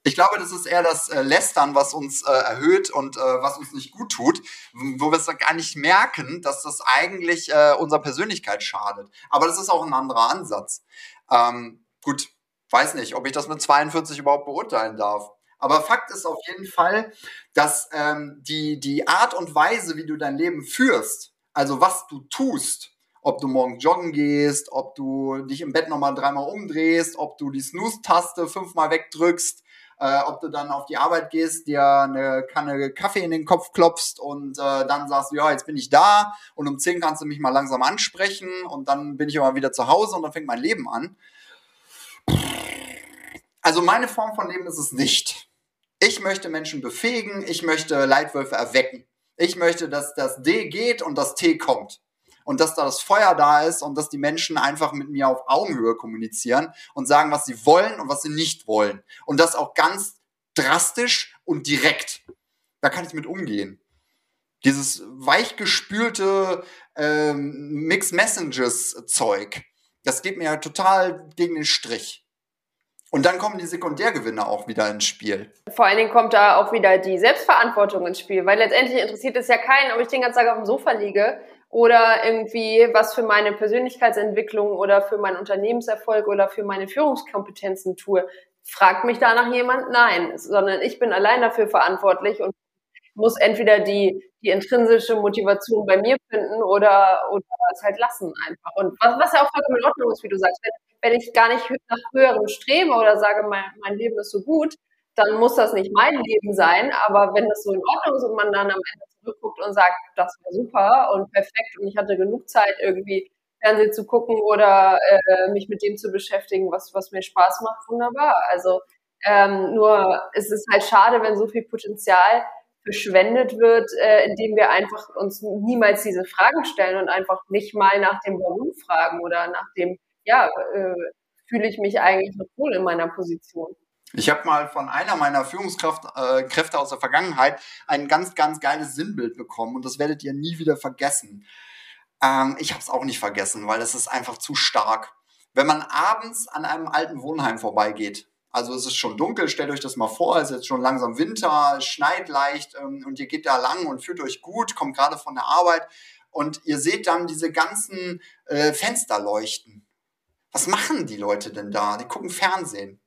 Ich glaube, das ist eher das äh, Lästern, was uns äh, erhöht und äh, was uns nicht gut tut, wo wir es gar nicht merken, dass das eigentlich äh, unserer Persönlichkeit schadet. Aber das ist auch ein anderer Ansatz. Ähm, gut, weiß nicht, ob ich das mit 42 überhaupt beurteilen darf. Aber Fakt ist auf jeden Fall, dass ähm, die, die Art und Weise, wie du dein Leben führst, also was du tust, ob du morgen joggen gehst, ob du dich im Bett nochmal dreimal umdrehst, ob du die Snooze-Taste fünfmal wegdrückst, äh, ob du dann auf die Arbeit gehst, dir eine Kanne Kaffee in den Kopf klopfst und äh, dann sagst du, ja, jetzt bin ich da und um zehn kannst du mich mal langsam ansprechen und dann bin ich aber wieder zu Hause und dann fängt mein Leben an. Also meine Form von Leben ist es nicht. Ich möchte Menschen befähigen, ich möchte Leitwölfe erwecken. Ich möchte, dass das D geht und das T kommt. Und dass da das Feuer da ist und dass die Menschen einfach mit mir auf Augenhöhe kommunizieren und sagen, was sie wollen und was sie nicht wollen. Und das auch ganz drastisch und direkt. Da kann ich mit umgehen. Dieses weichgespülte ähm, Mixed Messages Zeug, das geht mir total gegen den Strich. Und dann kommen die Sekundärgewinne auch wieder ins Spiel. Vor allen Dingen kommt da auch wieder die Selbstverantwortung ins Spiel, weil letztendlich interessiert es ja keinen, ob ich den ganzen Tag auf dem Sofa liege oder irgendwie was für meine Persönlichkeitsentwicklung oder für meinen Unternehmenserfolg oder für meine Führungskompetenzen tue. Fragt mich danach jemand? Nein, sondern ich bin allein dafür verantwortlich und muss entweder die, die intrinsische Motivation bei mir finden oder, oder es halt lassen einfach. Und was, was ja auch vollkommen in Ordnung ist, wie du sagst, wenn wenn ich gar nicht nach höherem strebe oder sage, mein, mein Leben ist so gut, dann muss das nicht mein Leben sein. Aber wenn das so in Ordnung ist und man dann am Ende zurückguckt und sagt, das war super und perfekt und ich hatte genug Zeit irgendwie Fernsehen zu gucken oder äh, mich mit dem zu beschäftigen, was, was mir Spaß macht, wunderbar. Also ähm, nur es ist halt schade, wenn so viel Potenzial verschwendet wird, äh, indem wir einfach uns niemals diese Fragen stellen und einfach nicht mal nach dem Warum fragen oder nach dem, ja, äh, fühle ich mich eigentlich noch wohl in meiner Position. Ich habe mal von einer meiner Führungskräfte äh, aus der Vergangenheit ein ganz, ganz geiles Sinnbild bekommen und das werdet ihr nie wieder vergessen. Ähm, ich habe es auch nicht vergessen, weil es ist einfach zu stark. Wenn man abends an einem alten Wohnheim vorbeigeht, also es ist schon dunkel, stellt euch das mal vor, es ist jetzt schon langsam Winter, es schneit leicht ähm, und ihr geht da lang und fühlt euch gut, kommt gerade von der Arbeit und ihr seht dann diese ganzen äh, Fenster leuchten was machen die Leute denn da? Die gucken Fernsehen.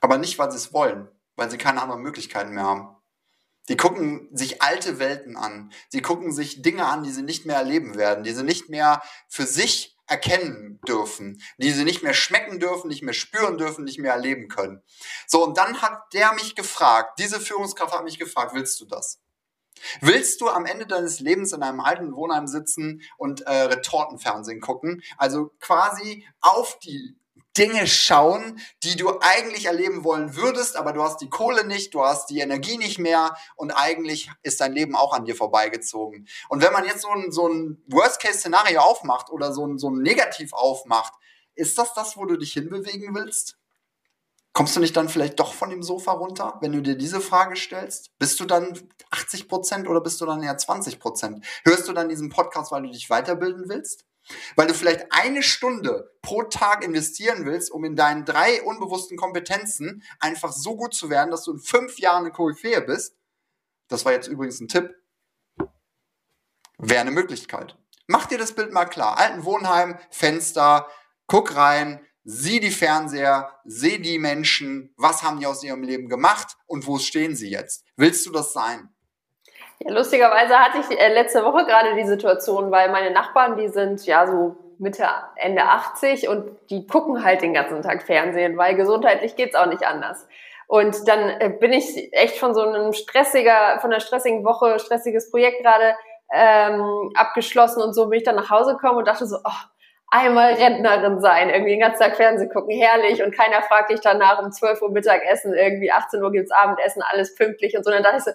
Aber nicht, weil sie es wollen, weil sie keine anderen Möglichkeiten mehr haben. Die gucken sich alte Welten an. Sie gucken sich Dinge an, die sie nicht mehr erleben werden, die sie nicht mehr für sich erkennen dürfen, die sie nicht mehr schmecken dürfen, nicht mehr spüren dürfen, nicht mehr erleben können. So, und dann hat der mich gefragt, diese Führungskraft hat mich gefragt, willst du das? Willst du am Ende deines Lebens in einem alten Wohnheim sitzen und äh, Retortenfernsehen gucken? Also quasi auf die Dinge schauen, die du eigentlich erleben wollen würdest, aber du hast die Kohle nicht, du hast die Energie nicht mehr und eigentlich ist dein Leben auch an dir vorbeigezogen. Und wenn man jetzt so ein, so ein Worst-Case-Szenario aufmacht oder so ein, so ein Negativ aufmacht, ist das das, wo du dich hinbewegen willst? Kommst du nicht dann vielleicht doch von dem Sofa runter, wenn du dir diese Frage stellst? Bist du dann 80 Prozent oder bist du dann eher 20 Prozent? Hörst du dann diesen Podcast, weil du dich weiterbilden willst? Weil du vielleicht eine Stunde pro Tag investieren willst, um in deinen drei unbewussten Kompetenzen einfach so gut zu werden, dass du in fünf Jahren eine Koryphäe bist. Das war jetzt übrigens ein Tipp. Wäre eine Möglichkeit. Mach dir das Bild mal klar. Alten Wohnheim, Fenster, guck rein, sieh die Fernseher, seh die Menschen, was haben die aus ihrem Leben gemacht und wo stehen sie jetzt? Willst du das sein? Ja, lustigerweise hatte ich äh, letzte Woche gerade die Situation, weil meine Nachbarn, die sind ja so Mitte, Ende 80 und die gucken halt den ganzen Tag Fernsehen, weil gesundheitlich geht's auch nicht anders. Und dann äh, bin ich echt von so einem stressiger, von einer stressigen Woche, stressiges Projekt gerade ähm, abgeschlossen und so bin ich dann nach Hause gekommen und dachte so, oh, einmal Rentnerin sein, irgendwie den ganzen Tag Fernsehen gucken, herrlich und keiner fragt dich danach um 12 Uhr Mittagessen, irgendwie 18 Uhr gibt's Abendessen, alles pünktlich und so. Und dann dachte ich so,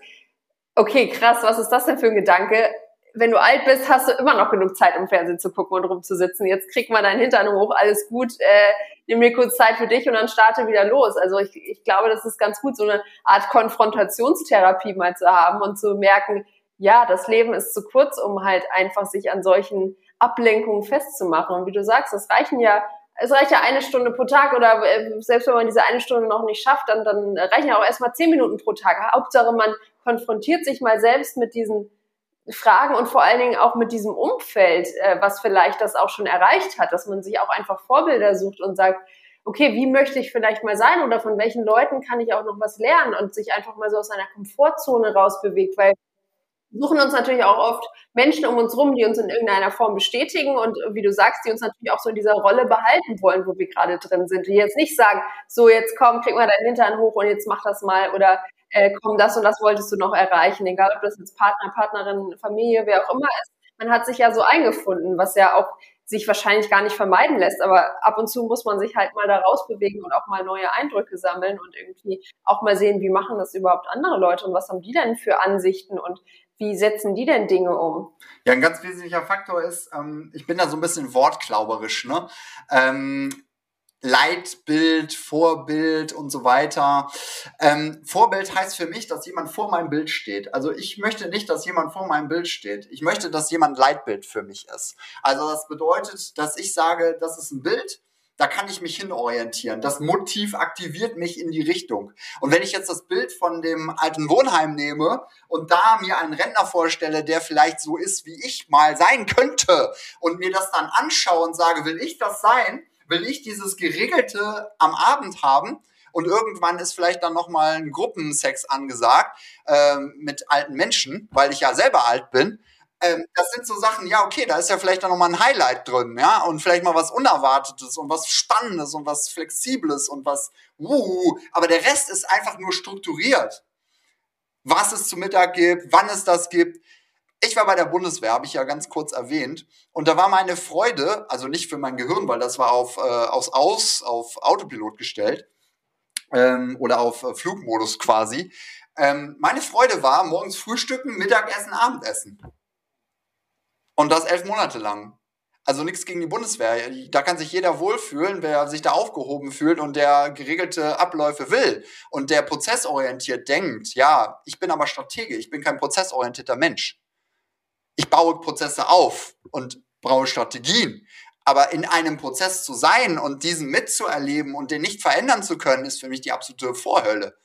okay, krass, was ist das denn für ein Gedanke? Wenn du alt bist, hast du immer noch genug Zeit, um Fernsehen zu gucken und rumzusitzen. Jetzt krieg mal deinen Hintern hoch, alles gut, äh, nimm mir kurz Zeit für dich und dann starte wieder los. Also ich, ich glaube, das ist ganz gut, so eine Art Konfrontationstherapie mal zu haben und zu merken, ja, das Leben ist zu kurz, um halt einfach sich an solchen Ablenkungen festzumachen. Und wie du sagst, es reichen ja es reicht ja eine Stunde pro Tag oder äh, selbst wenn man diese eine Stunde noch nicht schafft, dann, dann reichen ja auch erstmal zehn Minuten pro Tag. Hauptsache, man konfrontiert sich mal selbst mit diesen Fragen und vor allen Dingen auch mit diesem Umfeld, äh, was vielleicht das auch schon erreicht hat, dass man sich auch einfach Vorbilder sucht und sagt, okay, wie möchte ich vielleicht mal sein oder von welchen Leuten kann ich auch noch was lernen und sich einfach mal so aus seiner Komfortzone rausbewegt, weil suchen uns natürlich auch oft Menschen um uns rum, die uns in irgendeiner Form bestätigen und wie du sagst, die uns natürlich auch so in dieser Rolle behalten wollen, wo wir gerade drin sind. Die jetzt nicht sagen, so jetzt komm, krieg mal deinen Hintern hoch und jetzt mach das mal oder äh, komm, das und das wolltest du noch erreichen, egal ob das jetzt Partner, Partnerin, Familie, wer auch immer ist. Man hat sich ja so eingefunden, was ja auch sich wahrscheinlich gar nicht vermeiden lässt, aber ab und zu muss man sich halt mal da rausbewegen und auch mal neue Eindrücke sammeln und irgendwie auch mal sehen, wie machen das überhaupt andere Leute und was haben die denn für Ansichten und wie setzen die denn Dinge um? Ja, ein ganz wesentlicher Faktor ist, ähm, ich bin da so ein bisschen wortklauberisch, ne? Ähm, Leitbild, Vorbild und so weiter. Ähm, Vorbild heißt für mich, dass jemand vor meinem Bild steht. Also ich möchte nicht, dass jemand vor meinem Bild steht. Ich möchte, dass jemand Leitbild für mich ist. Also das bedeutet, dass ich sage, das ist ein Bild, da kann ich mich hinorientieren. Das Motiv aktiviert mich in die Richtung. Und wenn ich jetzt das Bild von dem alten Wohnheim nehme und da mir einen Rentner vorstelle, der vielleicht so ist, wie ich mal sein könnte und mir das dann anschaue und sage, will ich das sein? will ich dieses Geregelte am Abend haben und irgendwann ist vielleicht dann nochmal ein Gruppensex angesagt ähm, mit alten Menschen, weil ich ja selber alt bin. Ähm, das sind so Sachen, ja, okay, da ist ja vielleicht dann nochmal ein Highlight drin, ja, und vielleicht mal was Unerwartetes und was Spannendes und was Flexibles und was, uh, aber der Rest ist einfach nur strukturiert. Was es zu Mittag gibt, wann es das gibt, ich war bei der Bundeswehr, habe ich ja ganz kurz erwähnt. Und da war meine Freude, also nicht für mein Gehirn, weil das war auf, äh, aus, aus, auf Autopilot gestellt ähm, oder auf äh, Flugmodus quasi. Ähm, meine Freude war morgens Frühstücken, Mittagessen, Abendessen. Und das elf Monate lang. Also nichts gegen die Bundeswehr. Da kann sich jeder wohlfühlen, wer sich da aufgehoben fühlt und der geregelte Abläufe will und der prozessorientiert denkt. Ja, ich bin aber Stratege, ich bin kein prozessorientierter Mensch ich baue Prozesse auf und brauche Strategien. Aber in einem Prozess zu sein und diesen mitzuerleben und den nicht verändern zu können, ist für mich die absolute Vorhölle.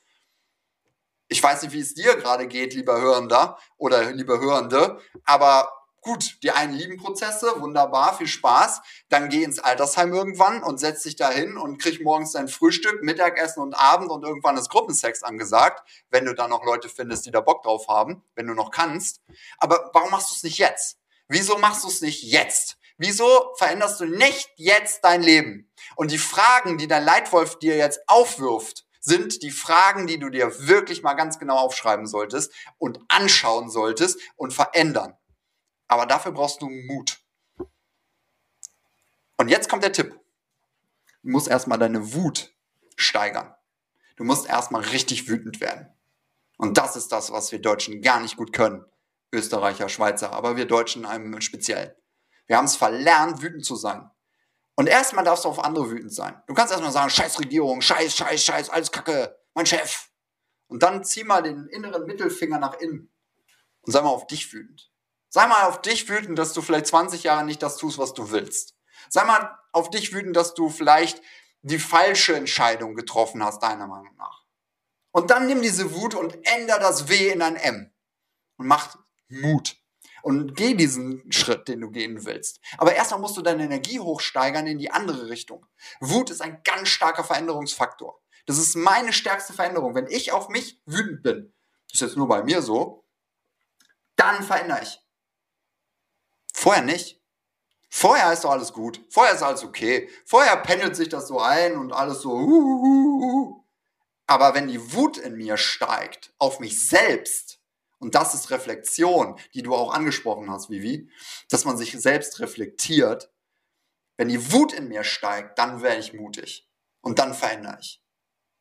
Ich weiß nicht, wie es dir gerade geht, lieber Hörender oder lieber Hörende, aber gut, die einen lieben Prozesse, wunderbar, viel Spaß. Dann geh ins Altersheim irgendwann und setz dich da hin und krieg morgens dein Frühstück, Mittagessen und Abend und irgendwann ist Gruppensex angesagt, wenn du dann noch Leute findest, die da Bock drauf haben, wenn du noch kannst. Aber warum machst du es nicht jetzt? Wieso machst du es nicht jetzt? Wieso veränderst du nicht jetzt dein Leben? Und die Fragen, die dein Leitwolf dir jetzt aufwirft, sind die Fragen, die du dir wirklich mal ganz genau aufschreiben solltest und anschauen solltest und verändern. Aber dafür brauchst du Mut. Und jetzt kommt der Tipp. Du musst erstmal deine Wut steigern. Du musst erstmal richtig wütend werden. Und das ist das, was wir Deutschen gar nicht gut können. Österreicher, Schweizer, aber wir Deutschen einem speziell. Wir haben es verlernt, wütend zu sein. Und erstmal darfst du auf andere wütend sein. Du kannst erstmal sagen, scheiß Regierung, scheiß, scheiß, scheiß, alles Kacke, mein Chef. Und dann zieh mal den inneren Mittelfinger nach innen und sei mal auf dich wütend. Sei mal auf dich wütend, dass du vielleicht 20 Jahre nicht das tust, was du willst. Sei mal auf dich wütend, dass du vielleicht die falsche Entscheidung getroffen hast, deiner Meinung nach. Und dann nimm diese Wut und änder das W in ein M. Und mach Mut. Und geh diesen Schritt, den du gehen willst. Aber erstmal musst du deine Energie hochsteigern in die andere Richtung. Wut ist ein ganz starker Veränderungsfaktor. Das ist meine stärkste Veränderung. Wenn ich auf mich wütend bin, das ist jetzt nur bei mir so, dann verändere ich. Vorher nicht. Vorher ist doch alles gut. Vorher ist alles okay. Vorher pendelt sich das so ein und alles so. Aber wenn die Wut in mir steigt auf mich selbst, und das ist Reflexion, die du auch angesprochen hast, Vivi, dass man sich selbst reflektiert. Wenn die Wut in mir steigt, dann werde ich mutig. Und dann verändere ich.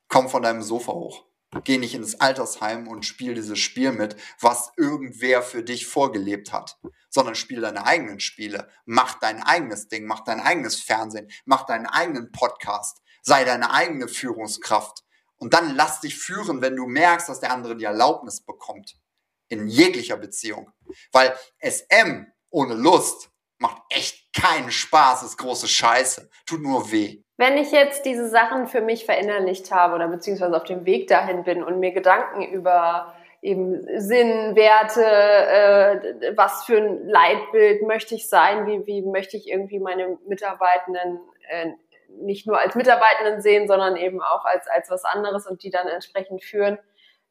Komm von deinem Sofa hoch. Geh nicht ins Altersheim und spiel dieses Spiel mit, was irgendwer für dich vorgelebt hat, sondern spiel deine eigenen Spiele. Mach dein eigenes Ding, mach dein eigenes Fernsehen, mach deinen eigenen Podcast, sei deine eigene Führungskraft. Und dann lass dich führen, wenn du merkst, dass der andere die Erlaubnis bekommt. In jeglicher Beziehung. Weil SM ohne Lust macht echt keinen Spaß, ist große Scheiße, tut nur weh. Wenn ich jetzt diese Sachen für mich verinnerlicht habe oder beziehungsweise auf dem Weg dahin bin und mir Gedanken über eben Sinn, Werte, äh, was für ein Leitbild möchte ich sein, wie, wie möchte ich irgendwie meine Mitarbeitenden äh, nicht nur als Mitarbeitenden sehen, sondern eben auch als, als was anderes und die dann entsprechend führen.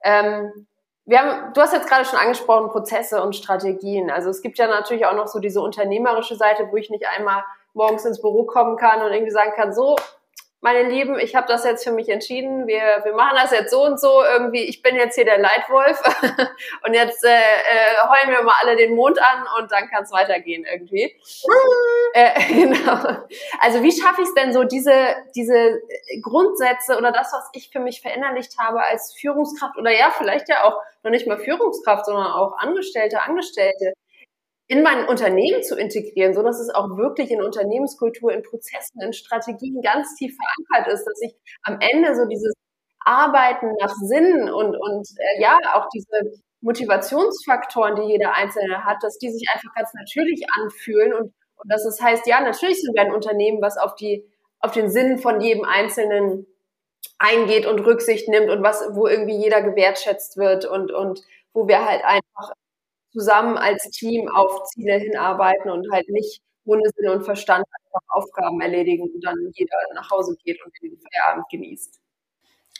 Ähm, wir haben, du hast jetzt gerade schon angesprochen, Prozesse und Strategien. Also es gibt ja natürlich auch noch so diese unternehmerische Seite, wo ich nicht einmal morgens ins Büro kommen kann und irgendwie sagen kann, so, meine Lieben, ich habe das jetzt für mich entschieden, wir, wir machen das jetzt so und so, irgendwie, ich bin jetzt hier der Leitwolf und jetzt äh, äh, heulen wir mal alle den Mond an und dann kann es weitergehen irgendwie. äh, genau. Also wie schaffe ich es denn so, diese, diese Grundsätze oder das, was ich für mich verinnerlicht habe als Führungskraft oder ja, vielleicht ja auch noch nicht mal Führungskraft, sondern auch Angestellte, Angestellte, in mein Unternehmen zu integrieren, so dass es auch wirklich in Unternehmenskultur, in Prozessen, in Strategien ganz tief verankert ist, dass ich am Ende so dieses Arbeiten nach Sinn und, und äh, ja, auch diese Motivationsfaktoren, die jeder Einzelne hat, dass die sich einfach ganz natürlich anfühlen und, und dass es heißt, ja, natürlich sind wir ein Unternehmen, was auf die, auf den Sinn von jedem Einzelnen eingeht und Rücksicht nimmt und was, wo irgendwie jeder gewertschätzt wird und, und wo wir halt einfach zusammen als Team auf Ziele hinarbeiten und halt nicht ohne Sinn und Verstand einfach Aufgaben erledigen und dann jeder nach Hause geht und den Feierabend genießt.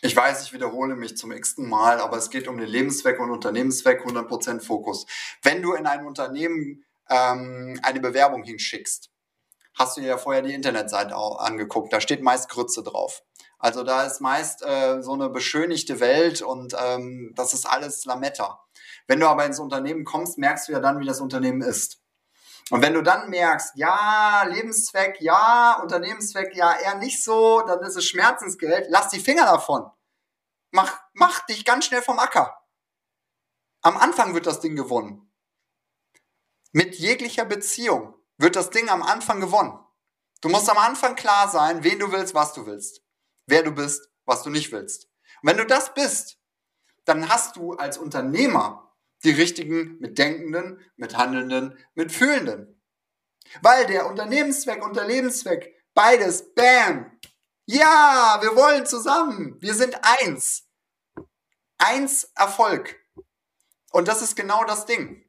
Ich weiß, ich wiederhole mich zum x-ten Mal, aber es geht um den Lebenszweck und Unternehmenszweck, 100% Fokus. Wenn du in ein Unternehmen ähm, eine Bewerbung hinschickst, hast du dir ja vorher die Internetseite angeguckt. Da steht meist Grütze drauf. Also da ist meist äh, so eine beschönigte Welt und ähm, das ist alles Lametta. Wenn du aber ins Unternehmen kommst, merkst du ja dann, wie das Unternehmen ist. Und wenn du dann merkst, ja, Lebenszweck, ja, Unternehmenszweck, ja, eher nicht so, dann ist es Schmerzensgeld, lass die Finger davon. Mach, mach dich ganz schnell vom Acker. Am Anfang wird das Ding gewonnen. Mit jeglicher Beziehung wird das Ding am Anfang gewonnen. Du musst am Anfang klar sein, wen du willst, was du willst. Wer du bist, was du nicht willst. Und wenn du das bist, dann hast du als Unternehmer die richtigen mit Denkenden, mit Handelnden, mit Fühlenden. Weil der Unternehmenszweck und der Lebenszweck, beides, bam, ja, wir wollen zusammen, wir sind eins. Eins Erfolg. Und das ist genau das Ding.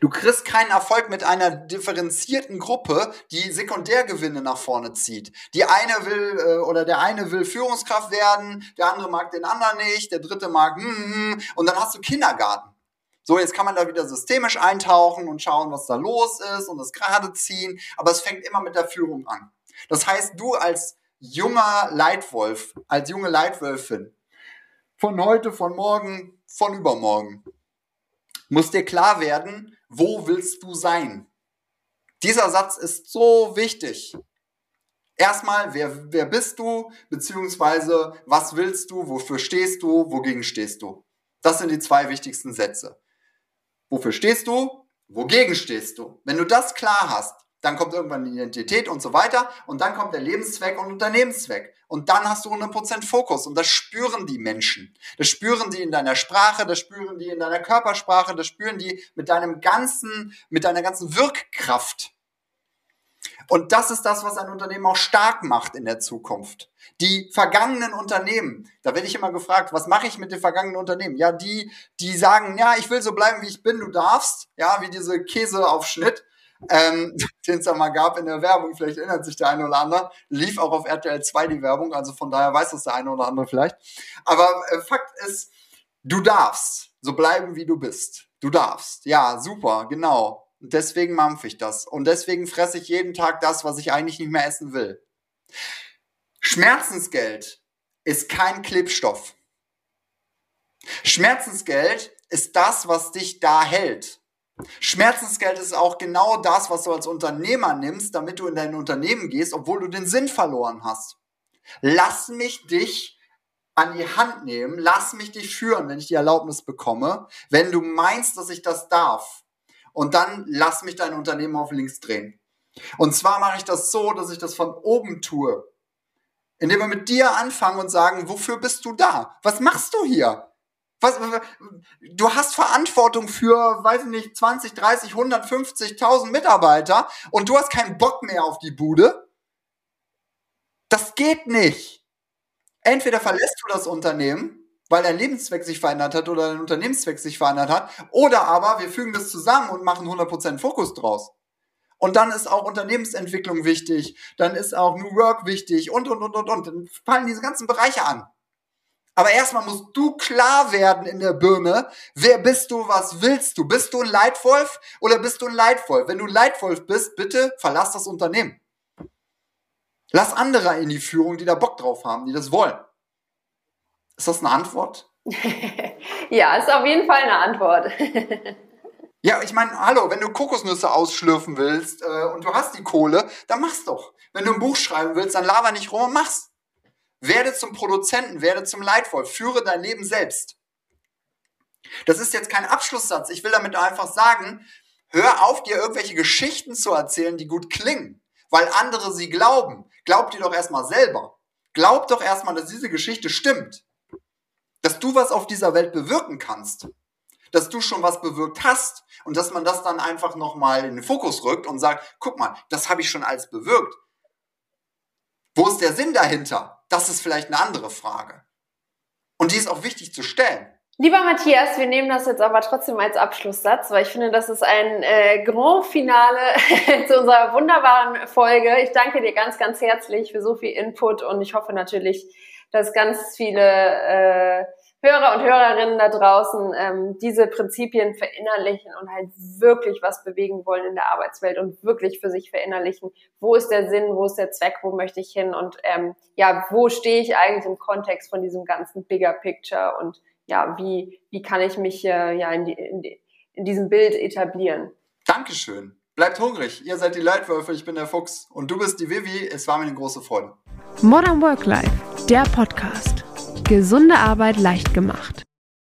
Du kriegst keinen Erfolg mit einer differenzierten Gruppe, die Sekundärgewinne nach vorne zieht. Die eine will äh, oder der eine will Führungskraft werden, der andere mag den anderen nicht, der dritte mag hm, hm, hm und dann hast du Kindergarten. So, jetzt kann man da wieder systemisch eintauchen und schauen, was da los ist und das gerade ziehen, aber es fängt immer mit der Führung an. Das heißt, du als junger Leitwolf, als junge Leitwölfin, von heute, von morgen, von übermorgen, muss dir klar werden, wo willst du sein? Dieser Satz ist so wichtig. Erstmal, wer, wer bist du, beziehungsweise was willst du, wofür stehst du, wogegen stehst du? Das sind die zwei wichtigsten Sätze. Wofür stehst du? Wogegen stehst du? Wenn du das klar hast, dann kommt irgendwann die Identität und so weiter und dann kommt der Lebenszweck und Unternehmenszweck. Und dann hast du 100% Fokus und das spüren die Menschen. Das spüren die in deiner Sprache, das spüren die in deiner Körpersprache, das spüren die mit deinem ganzen, mit deiner ganzen Wirkkraft. Und das ist das, was ein Unternehmen auch stark macht in der Zukunft. Die vergangenen Unternehmen, da werde ich immer gefragt, was mache ich mit den vergangenen Unternehmen? Ja, die, die sagen, ja, ich will so bleiben, wie ich bin, du darfst, ja, wie diese Käseaufschnitt ähm, den es da mal gab in der Werbung, vielleicht erinnert sich der eine oder andere, lief auch auf RTL 2 die Werbung, also von daher weiß das der eine oder andere vielleicht. Aber äh, Fakt ist, du darfst so bleiben, wie du bist. Du darfst. Ja, super, genau. Und deswegen mampfe ich das. Und deswegen fresse ich jeden Tag das, was ich eigentlich nicht mehr essen will. Schmerzensgeld ist kein Klebstoff. Schmerzensgeld ist das, was dich da hält. Schmerzensgeld ist auch genau das, was du als Unternehmer nimmst, damit du in dein Unternehmen gehst, obwohl du den Sinn verloren hast. Lass mich dich an die Hand nehmen, lass mich dich führen, wenn ich die Erlaubnis bekomme, wenn du meinst, dass ich das darf. Und dann lass mich dein Unternehmen auf links drehen. Und zwar mache ich das so, dass ich das von oben tue. Indem wir mit dir anfangen und sagen, wofür bist du da? Was machst du hier? Was, du hast Verantwortung für, weiß ich nicht, 20, 30, 150.000 Mitarbeiter und du hast keinen Bock mehr auf die Bude. Das geht nicht. Entweder verlässt du das Unternehmen, weil dein Lebenszweck sich verändert hat oder dein Unternehmenszweck sich verändert hat, oder aber wir fügen das zusammen und machen 100% Fokus draus. Und dann ist auch Unternehmensentwicklung wichtig, dann ist auch New Work wichtig und, und, und, und, und. Dann fallen diese ganzen Bereiche an. Aber erstmal musst du klar werden in der Birne, wer bist du, was willst du? Bist du ein Leitwolf oder bist du ein Leitwolf? Wenn du ein Leitwolf bist, bitte verlass das Unternehmen. Lass andere in die Führung, die da Bock drauf haben, die das wollen. Ist das eine Antwort? ja, ist auf jeden Fall eine Antwort. ja, ich meine, hallo, wenn du Kokosnüsse ausschlürfen willst äh, und du hast die Kohle, dann mach's doch. Wenn du ein Buch schreiben willst, dann laber nicht rum und mach's. Werde zum Produzenten, werde zum Leitwolf, führe dein Leben selbst. Das ist jetzt kein Abschlusssatz. Ich will damit einfach sagen, hör auf, dir irgendwelche Geschichten zu erzählen, die gut klingen, weil andere sie glauben. Glaub dir doch erstmal selber. Glaub doch erstmal, dass diese Geschichte stimmt. Dass du was auf dieser Welt bewirken kannst. Dass du schon was bewirkt hast und dass man das dann einfach nochmal in den Fokus rückt und sagt, guck mal, das habe ich schon alles bewirkt. Wo ist der Sinn dahinter? Das ist vielleicht eine andere Frage. Und die ist auch wichtig zu stellen. Lieber Matthias, wir nehmen das jetzt aber trotzdem als Abschlusssatz, weil ich finde, das ist ein äh, Grand Finale zu unserer wunderbaren Folge. Ich danke dir ganz, ganz herzlich für so viel Input und ich hoffe natürlich, dass ganz viele äh, Hörer und Hörerinnen da draußen ähm, diese Prinzipien verinnerlichen und halt wirklich was bewegen wollen in der Arbeitswelt und wirklich für sich verinnerlichen, wo ist der Sinn, wo ist der Zweck, wo möchte ich hin? Und ähm, ja, wo stehe ich eigentlich im Kontext von diesem ganzen Bigger Picture? Und ja, wie, wie kann ich mich äh, ja in, die, in, die, in diesem Bild etablieren. Dankeschön. Bleibt hungrig. Ihr seid die Leitwölfe, ich bin der Fuchs. Und du bist die Vivi. Es war mir eine große Freude. Modern Work Life, der Podcast. Gesunde Arbeit leicht gemacht.